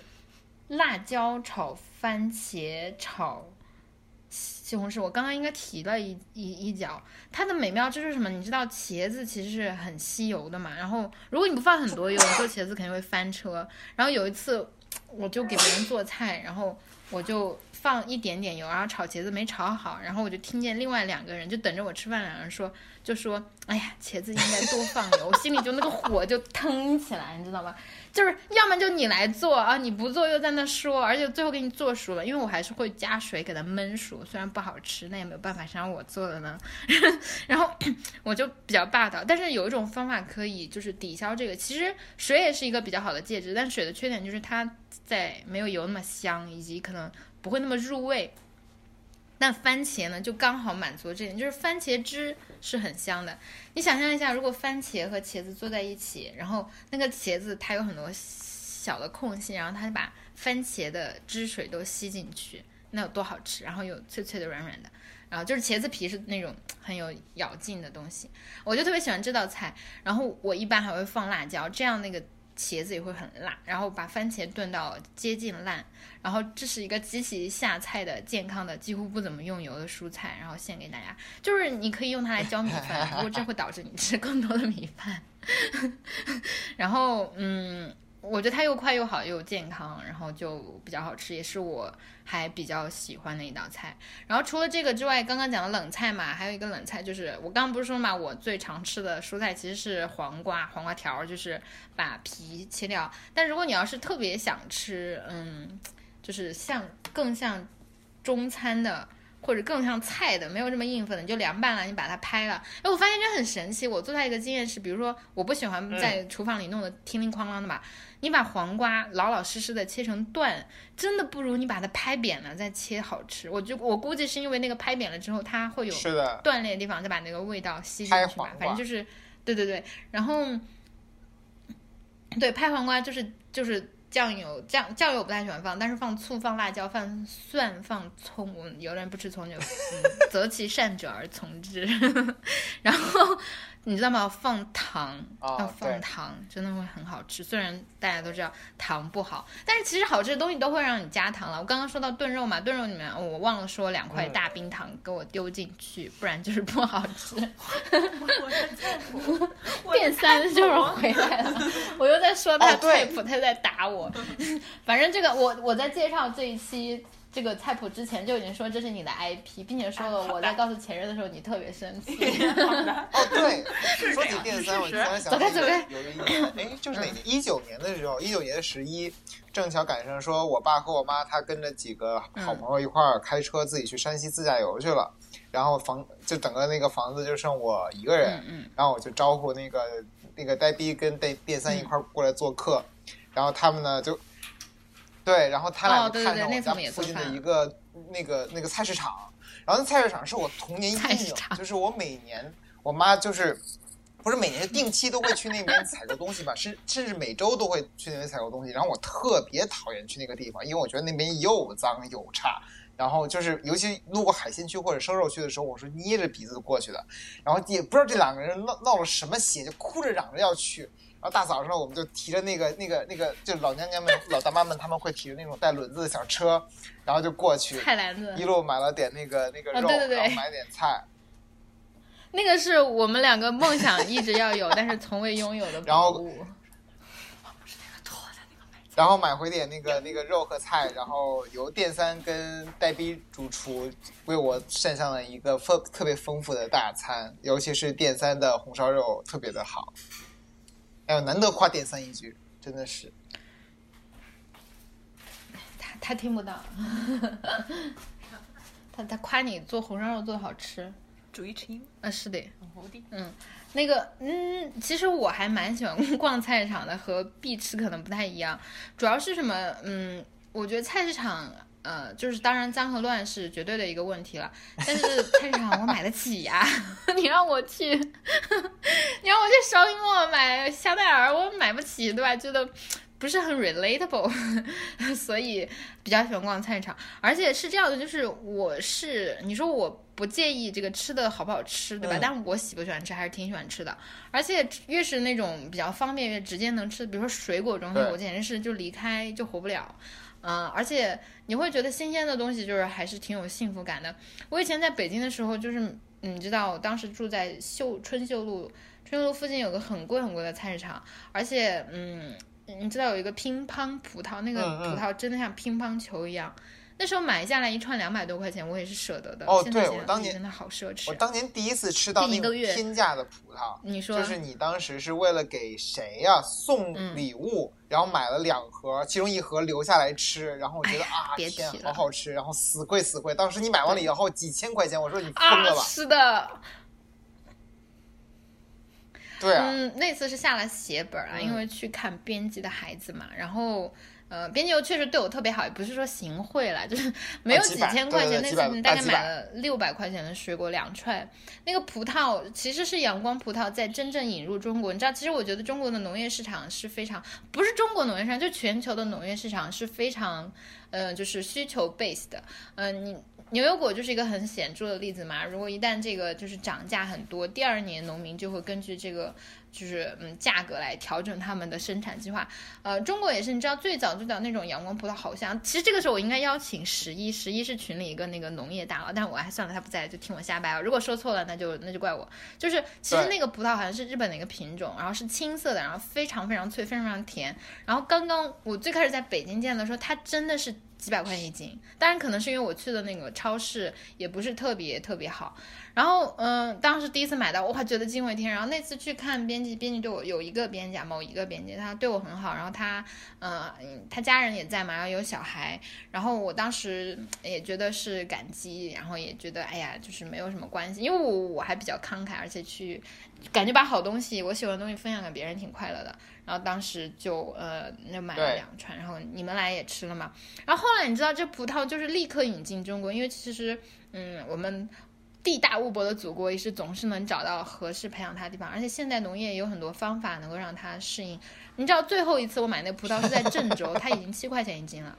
辣椒炒番茄炒西红柿。我刚刚应该提了一一一脚，它的美妙之处是什么？你知道茄子其实是很吸油的嘛，然后如果你不放很多油，你做茄子肯定会翻车。然后有一次我就给别人做菜，然后我就放一点点油，然后炒茄子没炒好，然后我就听见另外两个人就等着我吃饭，两个人说就说，哎呀，茄子应该多放油，我心里就那个火就腾起来，你知道吗？就是要么就你来做啊，你不做又在那说，而且最后给你做熟了，因为我还是会加水给它焖熟，虽然不好吃，那也没有办法，谁让我做的呢？*laughs* 然后我就比较霸道，但是有一种方法可以就是抵消这个，其实水也是一个比较好的介质，但水的缺点就是它在没有油那么香，以及可能不会那么入味。但番茄呢，就刚好满足这点，就是番茄汁是很香的。你想象一下，如果番茄和茄子坐在一起，然后那个茄子它有很多小的空隙，然后它就把番茄的汁水都吸进去，那有多好吃？然后有脆脆的、软软的，然后就是茄子皮是那种很有咬劲的东西，我就特别喜欢这道菜。然后我一般还会放辣椒，这样那个茄子也会很辣。然后把番茄炖到接近烂。然后这是一个极其下菜的、健康的、几乎不怎么用油的蔬菜，然后献给大家。就是你可以用它来浇米饭，不过这会导致你吃更多的米饭。*laughs* 然后，嗯。我觉得它又快又好又健康，然后就比较好吃，也是我还比较喜欢的一道菜。然后除了这个之外，刚刚讲的冷菜嘛，还有一个冷菜就是我刚刚不是说嘛，我最常吃的蔬菜其实是黄瓜，黄瓜条，就是把皮切掉。但如果你要是特别想吃，嗯，就是像更像中餐的。或者更像菜的，没有这么硬粉的，你就凉拌了，你把它拍了。哎，我发现这很神奇。我做菜一个经验是，比如说我不喜欢在厨房里弄得叮铃哐啷的嘛，你把黄瓜老老实实的切成段，真的不如你把它拍扁了再切好吃。我就我估计是因为那个拍扁了之后，它会有断裂的地方，再把那个味道吸进去吧。反正就是，对对对。然后，对拍黄瓜就是就是。酱油酱酱油我不太喜欢放，但是放醋、放辣椒、放蒜、放葱。我有的人不吃葱就，择其善者而从之。*laughs* 然后。你知道吗？放糖要放糖，真的会很好吃。虽然大家都知道糖不好，但是其实好吃的东西都会让你加糖了。我刚刚说到炖肉嘛，炖肉里面我忘了说两块大冰糖给我丢进去，不然就是不好吃。我变三就是回来了，我又在说他菜谱，他在打我。*laughs* 反正这个我我在介绍这一期。这个菜谱之前就已经说这是你的 IP，并且说了我在告诉前任的时候你特别生气。*laughs* 哦，对，*laughs* 说起电三，我突然想起有一年，哎，就是哪年？一九年的时候，一九年的十一，正巧赶上说我爸和我妈他跟着几个好朋友一块儿开车自己去山西自驾游去了，然后房就整个那个房子就剩我一个人，然后我就招呼那个那个呆逼跟电电三一块儿过来做客，然后他们呢就。对，然后他俩就看上我家附近的一个那个那个菜市场，然后那菜市场是我童年阴影，就是我每年我妈就是不是每年定期都会去那边采购东西吧，甚甚至每周都会去那边采购东西，然后我特别讨厌去那个地方，因为我觉得那边又脏又差，然后就是尤其路过海鲜区或者生肉区的时候，我是捏着鼻子过去的，然后也不知道这两个人闹闹了什么邪，就哭着嚷着要去。然后大早上我们就提着那个那个那个，就老娘娘们、老大妈们，他们会提着那种带轮子的小车，然后就过去，菜篮子，一路买了点那个那个肉，然后买点菜。那个是我们两个梦想一直要有，但是从未拥有的宝物。然后买回点那个那个肉和菜，然后由电三跟呆逼主厨为我献上了一个丰特别丰富的大餐，尤其是电三的红烧肉特别的好。哎呦，难得夸电三一句，真的是。他他听不到，*laughs* 他他夸你做红烧肉做的好吃，煮一吃一。啊，是的，嗯，那个，嗯，其实我还蛮喜欢逛菜市场的，和必吃可能不太一样，主要是什么？嗯，我觉得菜市场。呃，就是当然脏和乱是绝对的一个问题了，但是菜市场我买得起呀，*laughs* 你让我去，*laughs* 你让我去烧麦买香奈儿，我买不起，对吧？觉得不是很 relatable，*laughs* 所以比较喜欢逛菜市场。而且是这样的，就是我是你说我不介意这个吃的好不好吃，对吧？但我喜不喜欢吃还是挺喜欢吃的。而且越是那种比较方便、越直接能吃，比如说水果中心，我简直是就离开就活不了。嗯，而且你会觉得新鲜的东西就是还是挺有幸福感的。我以前在北京的时候，就是你知道，我当时住在秀春秀路，春秀路附近有个很贵很贵的菜市场，而且嗯，你知道有一个乒乓葡萄，那个葡萄真的像乒乓球一样。那时候买下来一串两百多块钱，我也是舍得的。哦，对，我当年真的好奢侈。我当年第一次吃到那个天价的葡萄，你说就是你当时是为了给谁呀送礼物，然后买了两盒，其中一盒留下来吃，然后我觉得啊，天，好好吃，然后死贵死贵。当时你买完了以后几千块钱，我说你疯了吧？是的。对啊。嗯，那次是下了血本啊，因为去看编辑的孩子嘛，然后。呃，编辑又确实对我特别好，也不是说行贿啦，就是 *laughs* 没有几千块钱，那次大概买了六百块钱的水果两串。那个葡萄其实是阳光葡萄在真正引入中国，你知道，其实我觉得中国的农业市场是非常，不是中国农业市场，就全球的农业市场是非常，呃，就是需求 base 的，嗯、你。牛油果就是一个很显著的例子嘛。如果一旦这个就是涨价很多，第二年农民就会根据这个就是嗯价格来调整他们的生产计划。呃，中国也是，你知道最早最早那种阳光葡萄好像，其实这个时候我应该邀请十一，十一是群里一个那个农业大佬，但我还算了他不在，就听我瞎掰了。如果说错了，那就那就怪我。就是其实那个葡萄好像是日本的一个品种，然后是青色的，然后非常非常脆，非常非常甜。然后刚刚我最开始在北京见的时候，它真的是几百块钱一斤，当然可能是因为我去的那个超市也不是特别特别好。然后嗯、当时第一次买到，我还觉得惊为天人。然后那次去看编辑，编辑对我有一个编辑啊，某一个编辑，他对我很好，然后他呃嗯他家人也在嘛，然后有小孩，然后我当时也觉得是感激，然后也觉得哎呀，就是没有什么关系，因为我我还比较慷慨，而且去感觉把好东西，我喜欢的东西分享给别人挺快乐的。然后当时就呃那买了两串，然后你们来也吃了嘛。然后后来你知道这葡萄就是立刻引进中国，因为其实嗯我们地大物博的祖国也是总是能找到合适培养它的地方，而且现代农业也有很多方法能够让它适应。你知道最后一次我买那葡萄是在郑州，*laughs* 它已经七块钱一斤了。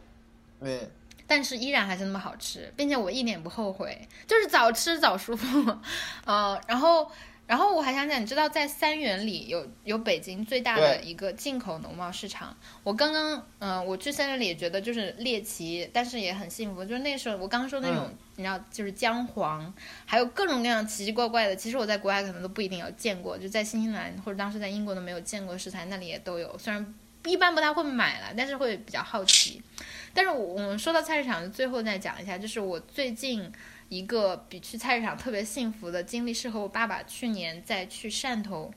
*laughs* 对，但是依然还是那么好吃，并且我一点不后悔，就是早吃早舒服。*laughs* 呃，然后，然后我还想想，你知道在三元里有有北京最大的一个进口农贸市场。我刚刚，嗯、我去三元里也觉得就是猎奇，但是也很幸福。就是那时候我刚刚说那种，你知道，就是姜黄，还有各种各样奇奇怪怪的，其实我在国外可能都不一定有见过，就在新西兰或者当时在英国都没有见过食材，那里也都有。虽然一般不太会买了，但是会比较好奇。但是我我们说到菜市场，最后再讲一下，就是我最近一个比去菜市场特别幸福的经历，是和我爸爸去年在去汕头，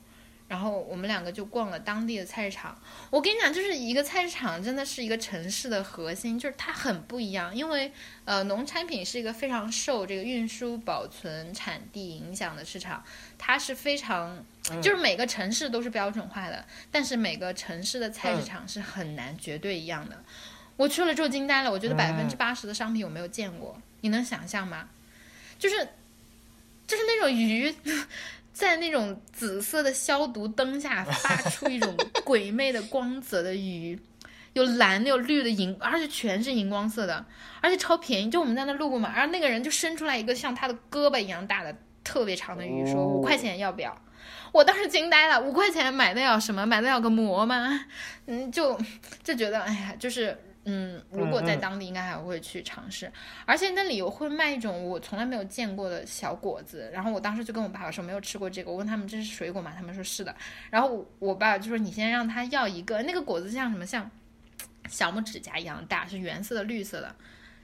然后我们两个就逛了当地的菜市场。我跟你讲，就是一个菜市场真的是一个城市的核心，就是它很不一样，因为呃，农产品是一个非常受这个运输、保存、产地影响的市场，它是非常。就是每个城市都是标准化的，但是每个城市的菜市场是很难绝对一样的。我去了之后惊呆了，我觉得百分之八十的商品我没有见过，你能想象吗？就是就是那种鱼，在那种紫色的消毒灯下发出一种 *laughs* 鬼魅的光泽的鱼，有蓝的有绿的荧，而且全是荧光色的，而且超便宜。就我们在那路过嘛，然后那个人就伸出来一个像他的胳膊一样大的特别长的鱼，说五块钱要不要？我当时惊呆了，五块钱买得了什么？买得了个馍吗？嗯，就就觉得哎呀，就是嗯，如果在当地应该还会去尝试，而且那里有会卖一种我从来没有见过的小果子，然后我当时就跟我爸爸说没有吃过这个，我问他们这是水果吗？他们说是的，然后我爸爸就说你先让他要一个，那个果子像什么像小拇指甲一样大，是圆色的绿色的，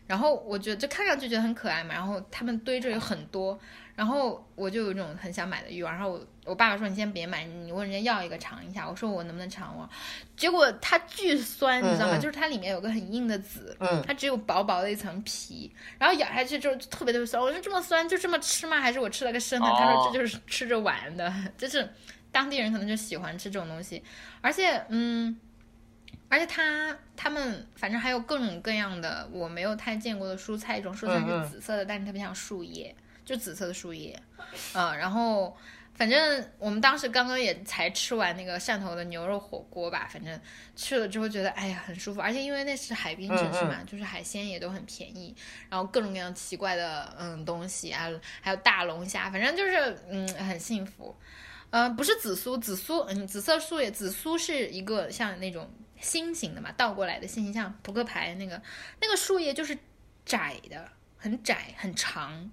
然后我觉得就看上去觉得很可爱嘛，然后他们堆着有很多，然后我就有一种很想买的欲望，然后我我爸爸说你先别买，你问人家要一个尝一下，我说我能不能尝我，结果它巨酸，你知道吗？嗯嗯就是它里面有个很硬的籽，嗯，它只有薄薄的一层皮，然后咬下去之后就特别特别酸。我说这么酸就这么吃吗？还是我吃了个生的？他说哦这就是吃着玩的，就是当地人可能就喜欢吃这种东西，而且嗯。而且他他们反正还有各种各样的我没有太见过的蔬菜，一种蔬菜是紫色的，但是特别像树叶，就紫色的树叶，嗯，然后反正我们当时刚刚也才吃完那个汕头的牛肉火锅吧，反正去了之后觉得哎呀很舒服，而且因为那是海滨城市嘛，就是海鲜也都很便宜，然后各种各样奇怪的嗯东西啊，还有大龙虾，反正就是嗯很幸福。呃，不是紫苏，紫苏，嗯，紫色树叶，紫苏是一个像那种心形的嘛，倒过来的心形，像扑克牌那个那个树叶就是窄的，很窄很长，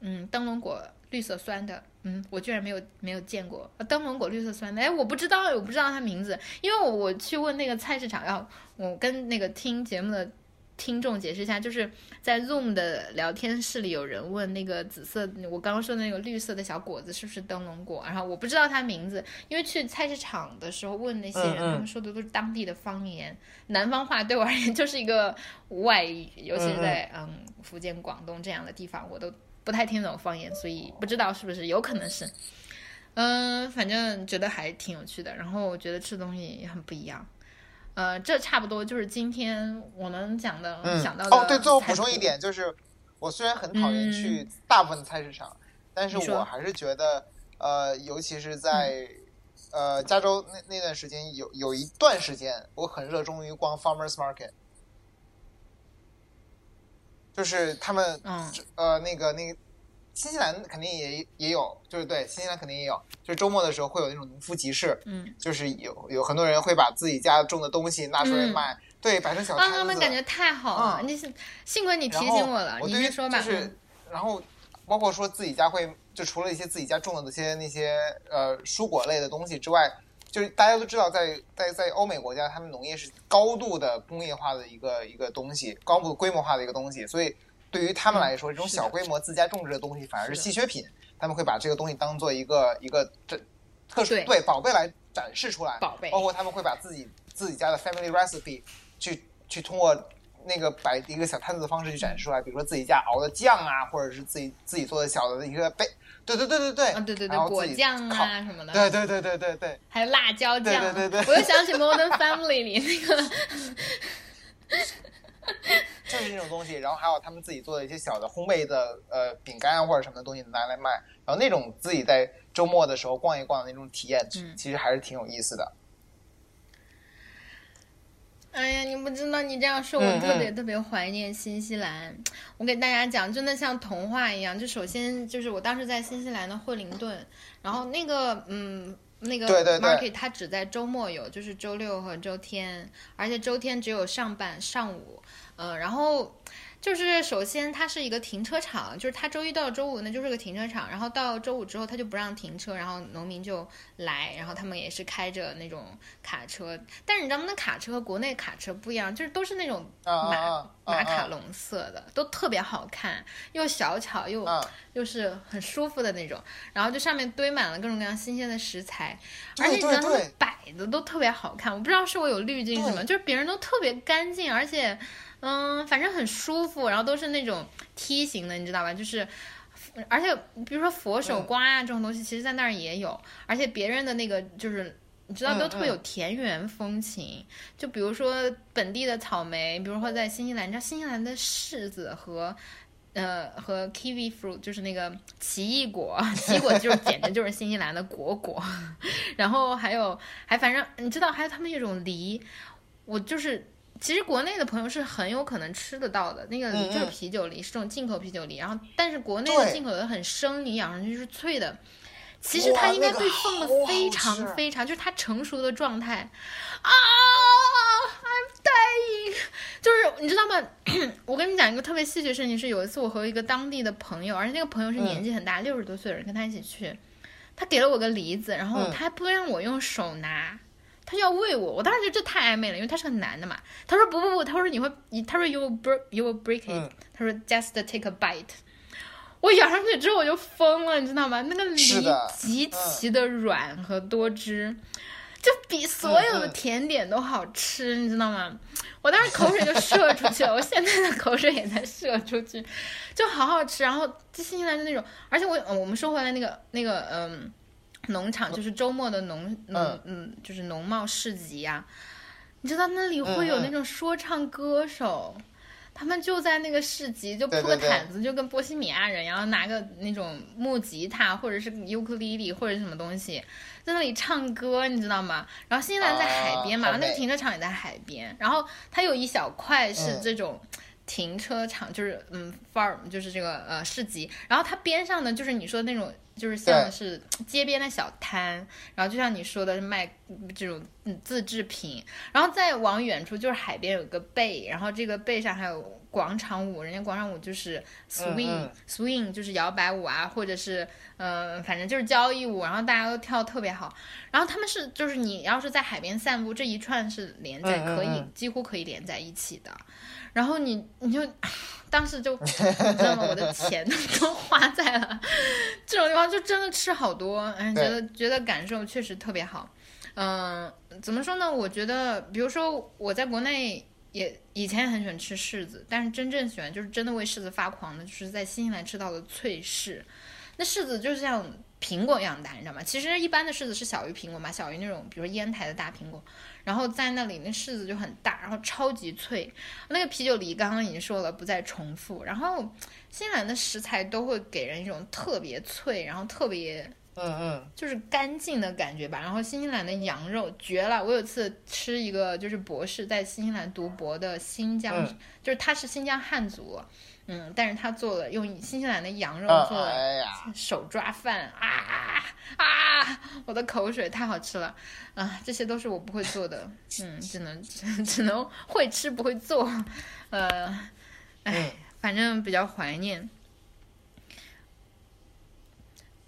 嗯，灯笼果绿色酸的，嗯，我居然没有没有见过。呃灯笼果绿色酸的，哎，我不知道，我不知道它名字，因为我我去问那个菜市场，要我跟那个听节目的听众解释一下，就是在 Zoom 的聊天室里有人问那个紫色，我刚刚说的那个绿色的小果子是不是灯笼果，然后我不知道它名字，因为去菜市场的时候问那些人，嗯嗯。他们说的都是当地的方言，南方话对我而言就是一个外语，尤其是在嗯福建、广东这样的地方，我都不太听懂方言，所以不知道是不是，有可能是。嗯，反正觉得还挺有趣的，然后我觉得吃东西也很不一样。呃，这差不多就是今天我能讲的、嗯想到的。哦，对，最后补充一，点，就是我虽然很讨厌去大部分的菜市场，但是我还是觉得，呃，尤其是在、呃加州那那段时间，有有一段时间，我很热衷于逛 farmers market，就是他们嗯呃那个那个。新西兰肯定也也有，就是对，新西兰肯定也有，就是周末的时候会有那种农夫集市，嗯，就是有有很多人会把自己家种的东西拿出来嗯卖，对，摆成小摊啊，子。他们感觉太好了，嗯你是幸亏你提醒我了，你我对于先说吧。就是嗯，然后包括说自己家会，就除了一些自己家种的那些那些呃蔬果类的东西之外，就是大家都知道在，在在欧美国家，他们农业是高度的工业化的一个一个东西，高度规模化的一个东西，所以对于他们来说，这种小规模自家种植的东西反而是稀缺品，他们会把这个东西当做一个一个这特殊对。对宝贝来展示出来，宝贝。包括他们会把自己自己家的 family recipe 去去通过那个摆一个小摊子的方式去展示出来，比如说自己家熬的酱啊，或者是自己自己做的小的一个杯，对对对对对，啊，对对对果酱，啊什么的，对对对对对对，还有辣椒酱，对对对。对我又想起《Modern Family》里那个，*laughs* 就是这种东西，然后还有他们自己做的一些小的烘焙的呃饼干啊或者什么的东西拿来卖，然后那种自己在周末的时候逛一逛的那种体验，嗯。其实还是挺有意思的。哎呀，你不知道，你这样说，我嗯特别嗯特别怀念新西兰。我给大家讲，真的像童话一样。就首先就是我当时在新西兰的惠灵顿，然后那个嗯。那个 market 它只在周末有，就是周六和周天，而且周天只有上半上午，嗯、然后就是首先它是一个停车场，就是它周一到周五呢就是个停车场，然后到周五之后它就不让停车，然后农民就来，然后他们也是开着那种卡车，但是你知道吗？那卡车和国内卡车不一样，就是都是那种马、马卡龙色的，都特别好看，又小巧又、啊！又是很舒服的那种，然后就上面堆满了各种各样新鲜的食材，而且你知道他们对对摆的都特别好看，我不知道是我有滤镜什么，就是别人都特别干净，而且嗯，反正很舒服，然后都是那种梯形的，你知道吧？就是。而且，比如说佛手瓜啊、这种东西，其实在那儿也有，而且别人的那个就是你知道都嗯特别有田园风情。就比如说本地的草莓，比如说在新西兰，你知道新西兰的柿子和呃和 kiwi fruit 就是那个奇异果，奇异果就是简直就是新西兰的果果。*laughs* 然后还有还反正你知道还有他们那种梨，我就是。其实国内的朋友是很有可能吃得到的，那个梨就是啤酒梨，是这种进口啤酒梨。然后，但是国内的进口的很生，你咬上去是脆的。其实它应该被放的非常非常，就是它成熟的状态啊！I'm dying，就是你知道吗？*clears throat* 我跟你讲一个特别戏剧的事情，是有一次我和一个当地的朋友，而且那个朋友是年纪很大，六十、多岁的人，跟他一起去，他给了我个梨子，然后嗯他还不让我用手拿。他要喂我，我当时觉得这太暧昧了，因为他是个男的嘛。他说不不不，他说你会，他说 you will break you will break it，、嗯他说 just take a bite。我咬上去之后我就疯了，你知道吗？那个梨极其的软和多汁，就比所有的甜点都好吃，你知道吗？我当时口水就射出去了，我现在的口水也在射出去，就好好吃。然后新西兰就那种，而且我呃我们说回来那个那个嗯。农场就是周末的农农嗯。嗯，就是农贸市集呀、你知道那里会有那种说唱歌手，他们就在那个市集就铺对对对个毯子，就跟波西米亚人，然后拿个那种木吉他或者是尤克里里或者是什么东西，在那里唱歌，你知道吗？然后新西兰在海边嘛，啊那个停车场也在海边，然后它有一小块是嗯。这种。停车场就是嗯，farm 就是这个呃市集，然后它边上呢就是你说的那种，就是像是街边的小摊，然后就像你说的卖这种嗯自制品，然后再往远处就是海边有个贝，然后这个贝上还有广场舞，人家广场舞就是 swing、嗯 swing 就是摇摆舞啊，或者是嗯、呃反正就是交谊舞，然后大家都跳得特别好。然后他们是就是你要是在海边散步，这一串是连在可以嗯几乎可以连在一起的。然后你你就 *laughs* 当时就你知道吗？我的钱 *laughs* 都花在了这种地方，就真的吃好多，嗯，觉得觉得感受确实特别好。嗯、怎么说呢？我觉得，比如说我在国内也以前也很喜欢吃柿子，但是真正喜欢就是真的为柿子发狂的，就是在新西兰吃到的脆柿。那柿子就像苹果一样大，你知道吗？其实一般的柿子是小于苹果嘛，小于那种比如说烟台的大苹果。然后在那里那柿子就很大，然后超级脆。那个啤酒梨刚刚已经说了，不再重复。然后新西兰的食材都会给人一种特别脆，然后特别嗯嗯，就是干净的感觉吧。然后新西兰的羊肉绝了，我有次吃一个就是博士在新西兰读博的新疆，嗯就是他是新疆汉族，嗯，但是他做了用新西兰的羊肉啊做了哎呀，手抓饭啊啊！我的口水太好吃了啊！这些都是我不会做的，嗯，只能只 *laughs* 只能会吃不会做，呃，哎嗯，反正比较怀念。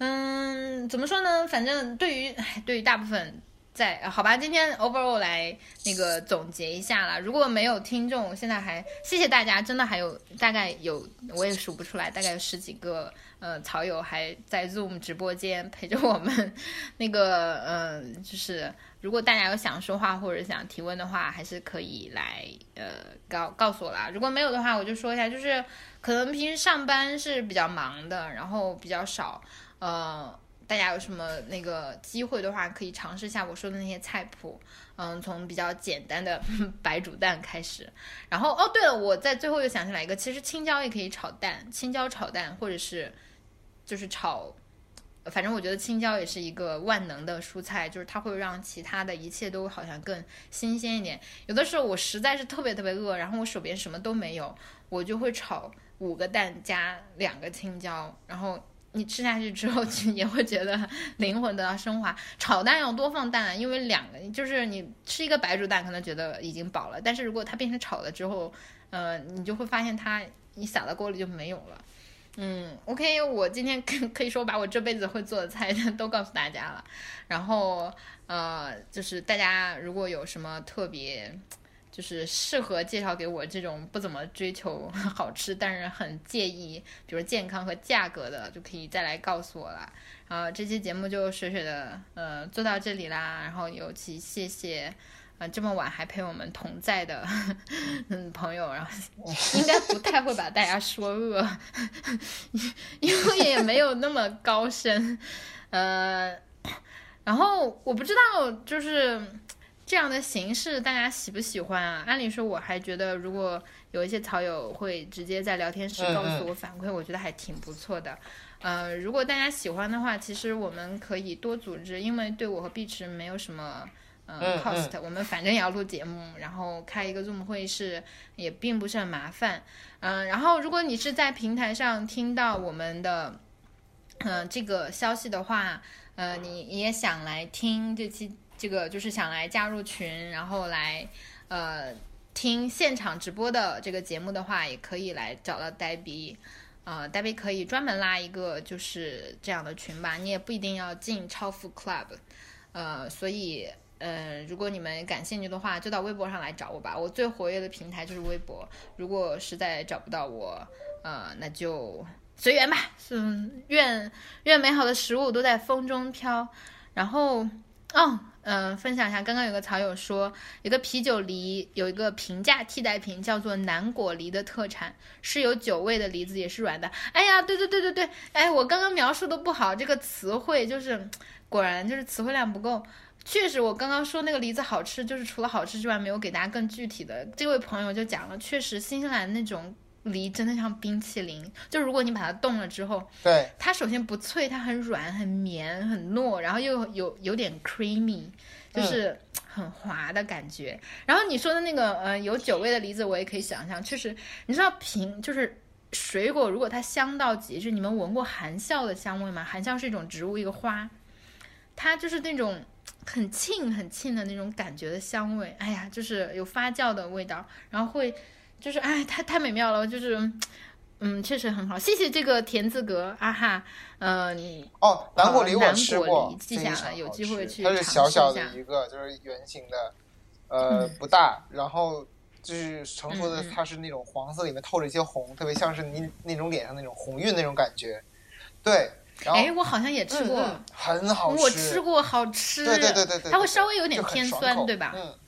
嗯，怎么说呢？反正对于对于大部分在好吧，今天 overall 来那个总结一下啦。如果没有听众，现在还谢谢大家，真的还有大概有我也数不出来，大概有十几个呃草友还在 Zoom 直播间陪着我们。那个呃，就是如果大家有想说话或者想提问的话，还是可以来呃告告诉我啦。如果没有的话，我就说一下，就是可能平时上班是比较忙的，然后比较少。呃，大家有什么那个机会的话，可以尝试一下我说的那些菜谱。嗯，从比较简单的 *laughs* 白煮蛋开始。然后哦，对了，我在最后又想起来一个，其实青椒也可以炒蛋，青椒炒蛋，或者是就是炒。反正我觉得青椒也是一个万能的蔬菜，就是它会让其他的一切都好像更新鲜一点。有的时候我实在是特别特别饿，然后我手边什么都没有，我就会炒五个蛋加两个青椒，然后你吃下去之后，*laughs* 也会觉得灵魂得到升华。炒蛋要多放蛋，因为两个就是你吃一个白煮蛋可能觉得已经饱了，但是如果它变成炒了之后，呃，你就会发现它你撒到锅里就没有了。嗯，OK，我今天可可以说把我这辈子会做的菜 *laughs* 都告诉大家了，然后呃，就是大家如果有什么特别。就是适合介绍给我这种不怎么追求 *laughs* 好吃，但是很介意，比如健康和价格的，就可以再来告诉我啦。然后这期节目就水水的呃做到这里啦，然后尤其谢谢啊这么晚还陪我们同在的嗯朋友，然后 *laughs* 应该不太会把大家说饿，因为也没有那么高深，呃，然后我不知道就是。这样的形式大家喜不喜欢啊？按理说我还觉得，如果有一些草友会直接在聊天室告诉我反馈，我觉得还挺不错的。呃，如果大家喜欢的话，其实我们可以多组织，因为对我和碧池没有什么呃 cost，我们反正也要录节目，然后开一个 Zoom 会议室也并不是很麻烦。嗯，然后如果你是在平台上听到我们的嗯这个消息的话，呃，你也想来听这期。这个就是想来加入群，然后来，呃，听现场直播的这个节目的话，也可以来找到呆逼，呃，呆逼可以专门拉一个就是这样的群吧，你也不一定要进超富 club，呃，所以，呃，如果你们感兴趣的话，就到微博上来找我吧，我最活跃的平台就是微博，如果实在找不到我，呃，那就随缘吧，嗯，愿愿美好的食物都在风中飘，然后，哦。嗯，分享一下，刚刚有个草友说，一个啤酒梨有一个平价替代品，叫做南果梨的特产，是有酒味的梨子，也是软的。哎呀，对对对对对，哎，我刚刚描述的不好，这个词汇就是，果然就是词汇量不够。确实，我刚刚说那个梨子好吃，就是除了好吃之外，没有给大家更具体的。这位朋友就讲了，确实新西兰那种。梨真的像冰淇淋，就如果你把它冻了之后，对它首先不脆，它很软、很绵、很糯，然后又有有点 creamy，就是很滑的感觉。然后你说的那个呃有酒味的梨子，我也可以想象，确实，你知道平就是水果如果它香到极致，你们闻过含笑的香味吗？含笑是一种植物，一个花，它就是那种很沁很沁的那种感觉的香味。哎呀，就是有发酵的味道，然后会。就是哎，太太美妙了，就是，嗯，确实很好。谢谢这个田字格啊哈，呃，你哦，南果梨我吃过，记下了，有机会去它是小小的一个，就是圆形的，呃，不大，然后就是成熟的，它是那种黄色，里面透着一些红，特别像是你那种脸上那种红晕那种感觉。对，然后哎，我好像也吃过，很好吃，我吃过，好吃。对对对对对，它会稍微有点偏酸，对吧？嗯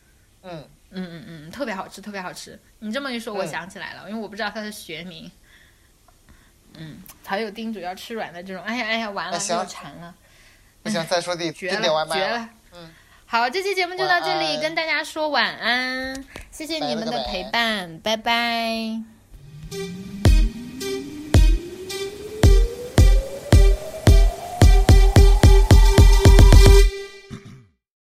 嗯。嗯嗯嗯，特别好吃，特别好吃。你这么一说，我想起来了，因为我不知道它的学名。嗯，还有叮嘱要吃软的这种。哎呀哎呀，完了，又馋了。不行，再说得点点外卖了。嗯。好，这期节目就到这里，跟大家说晚安，谢谢你们的陪伴，拜拜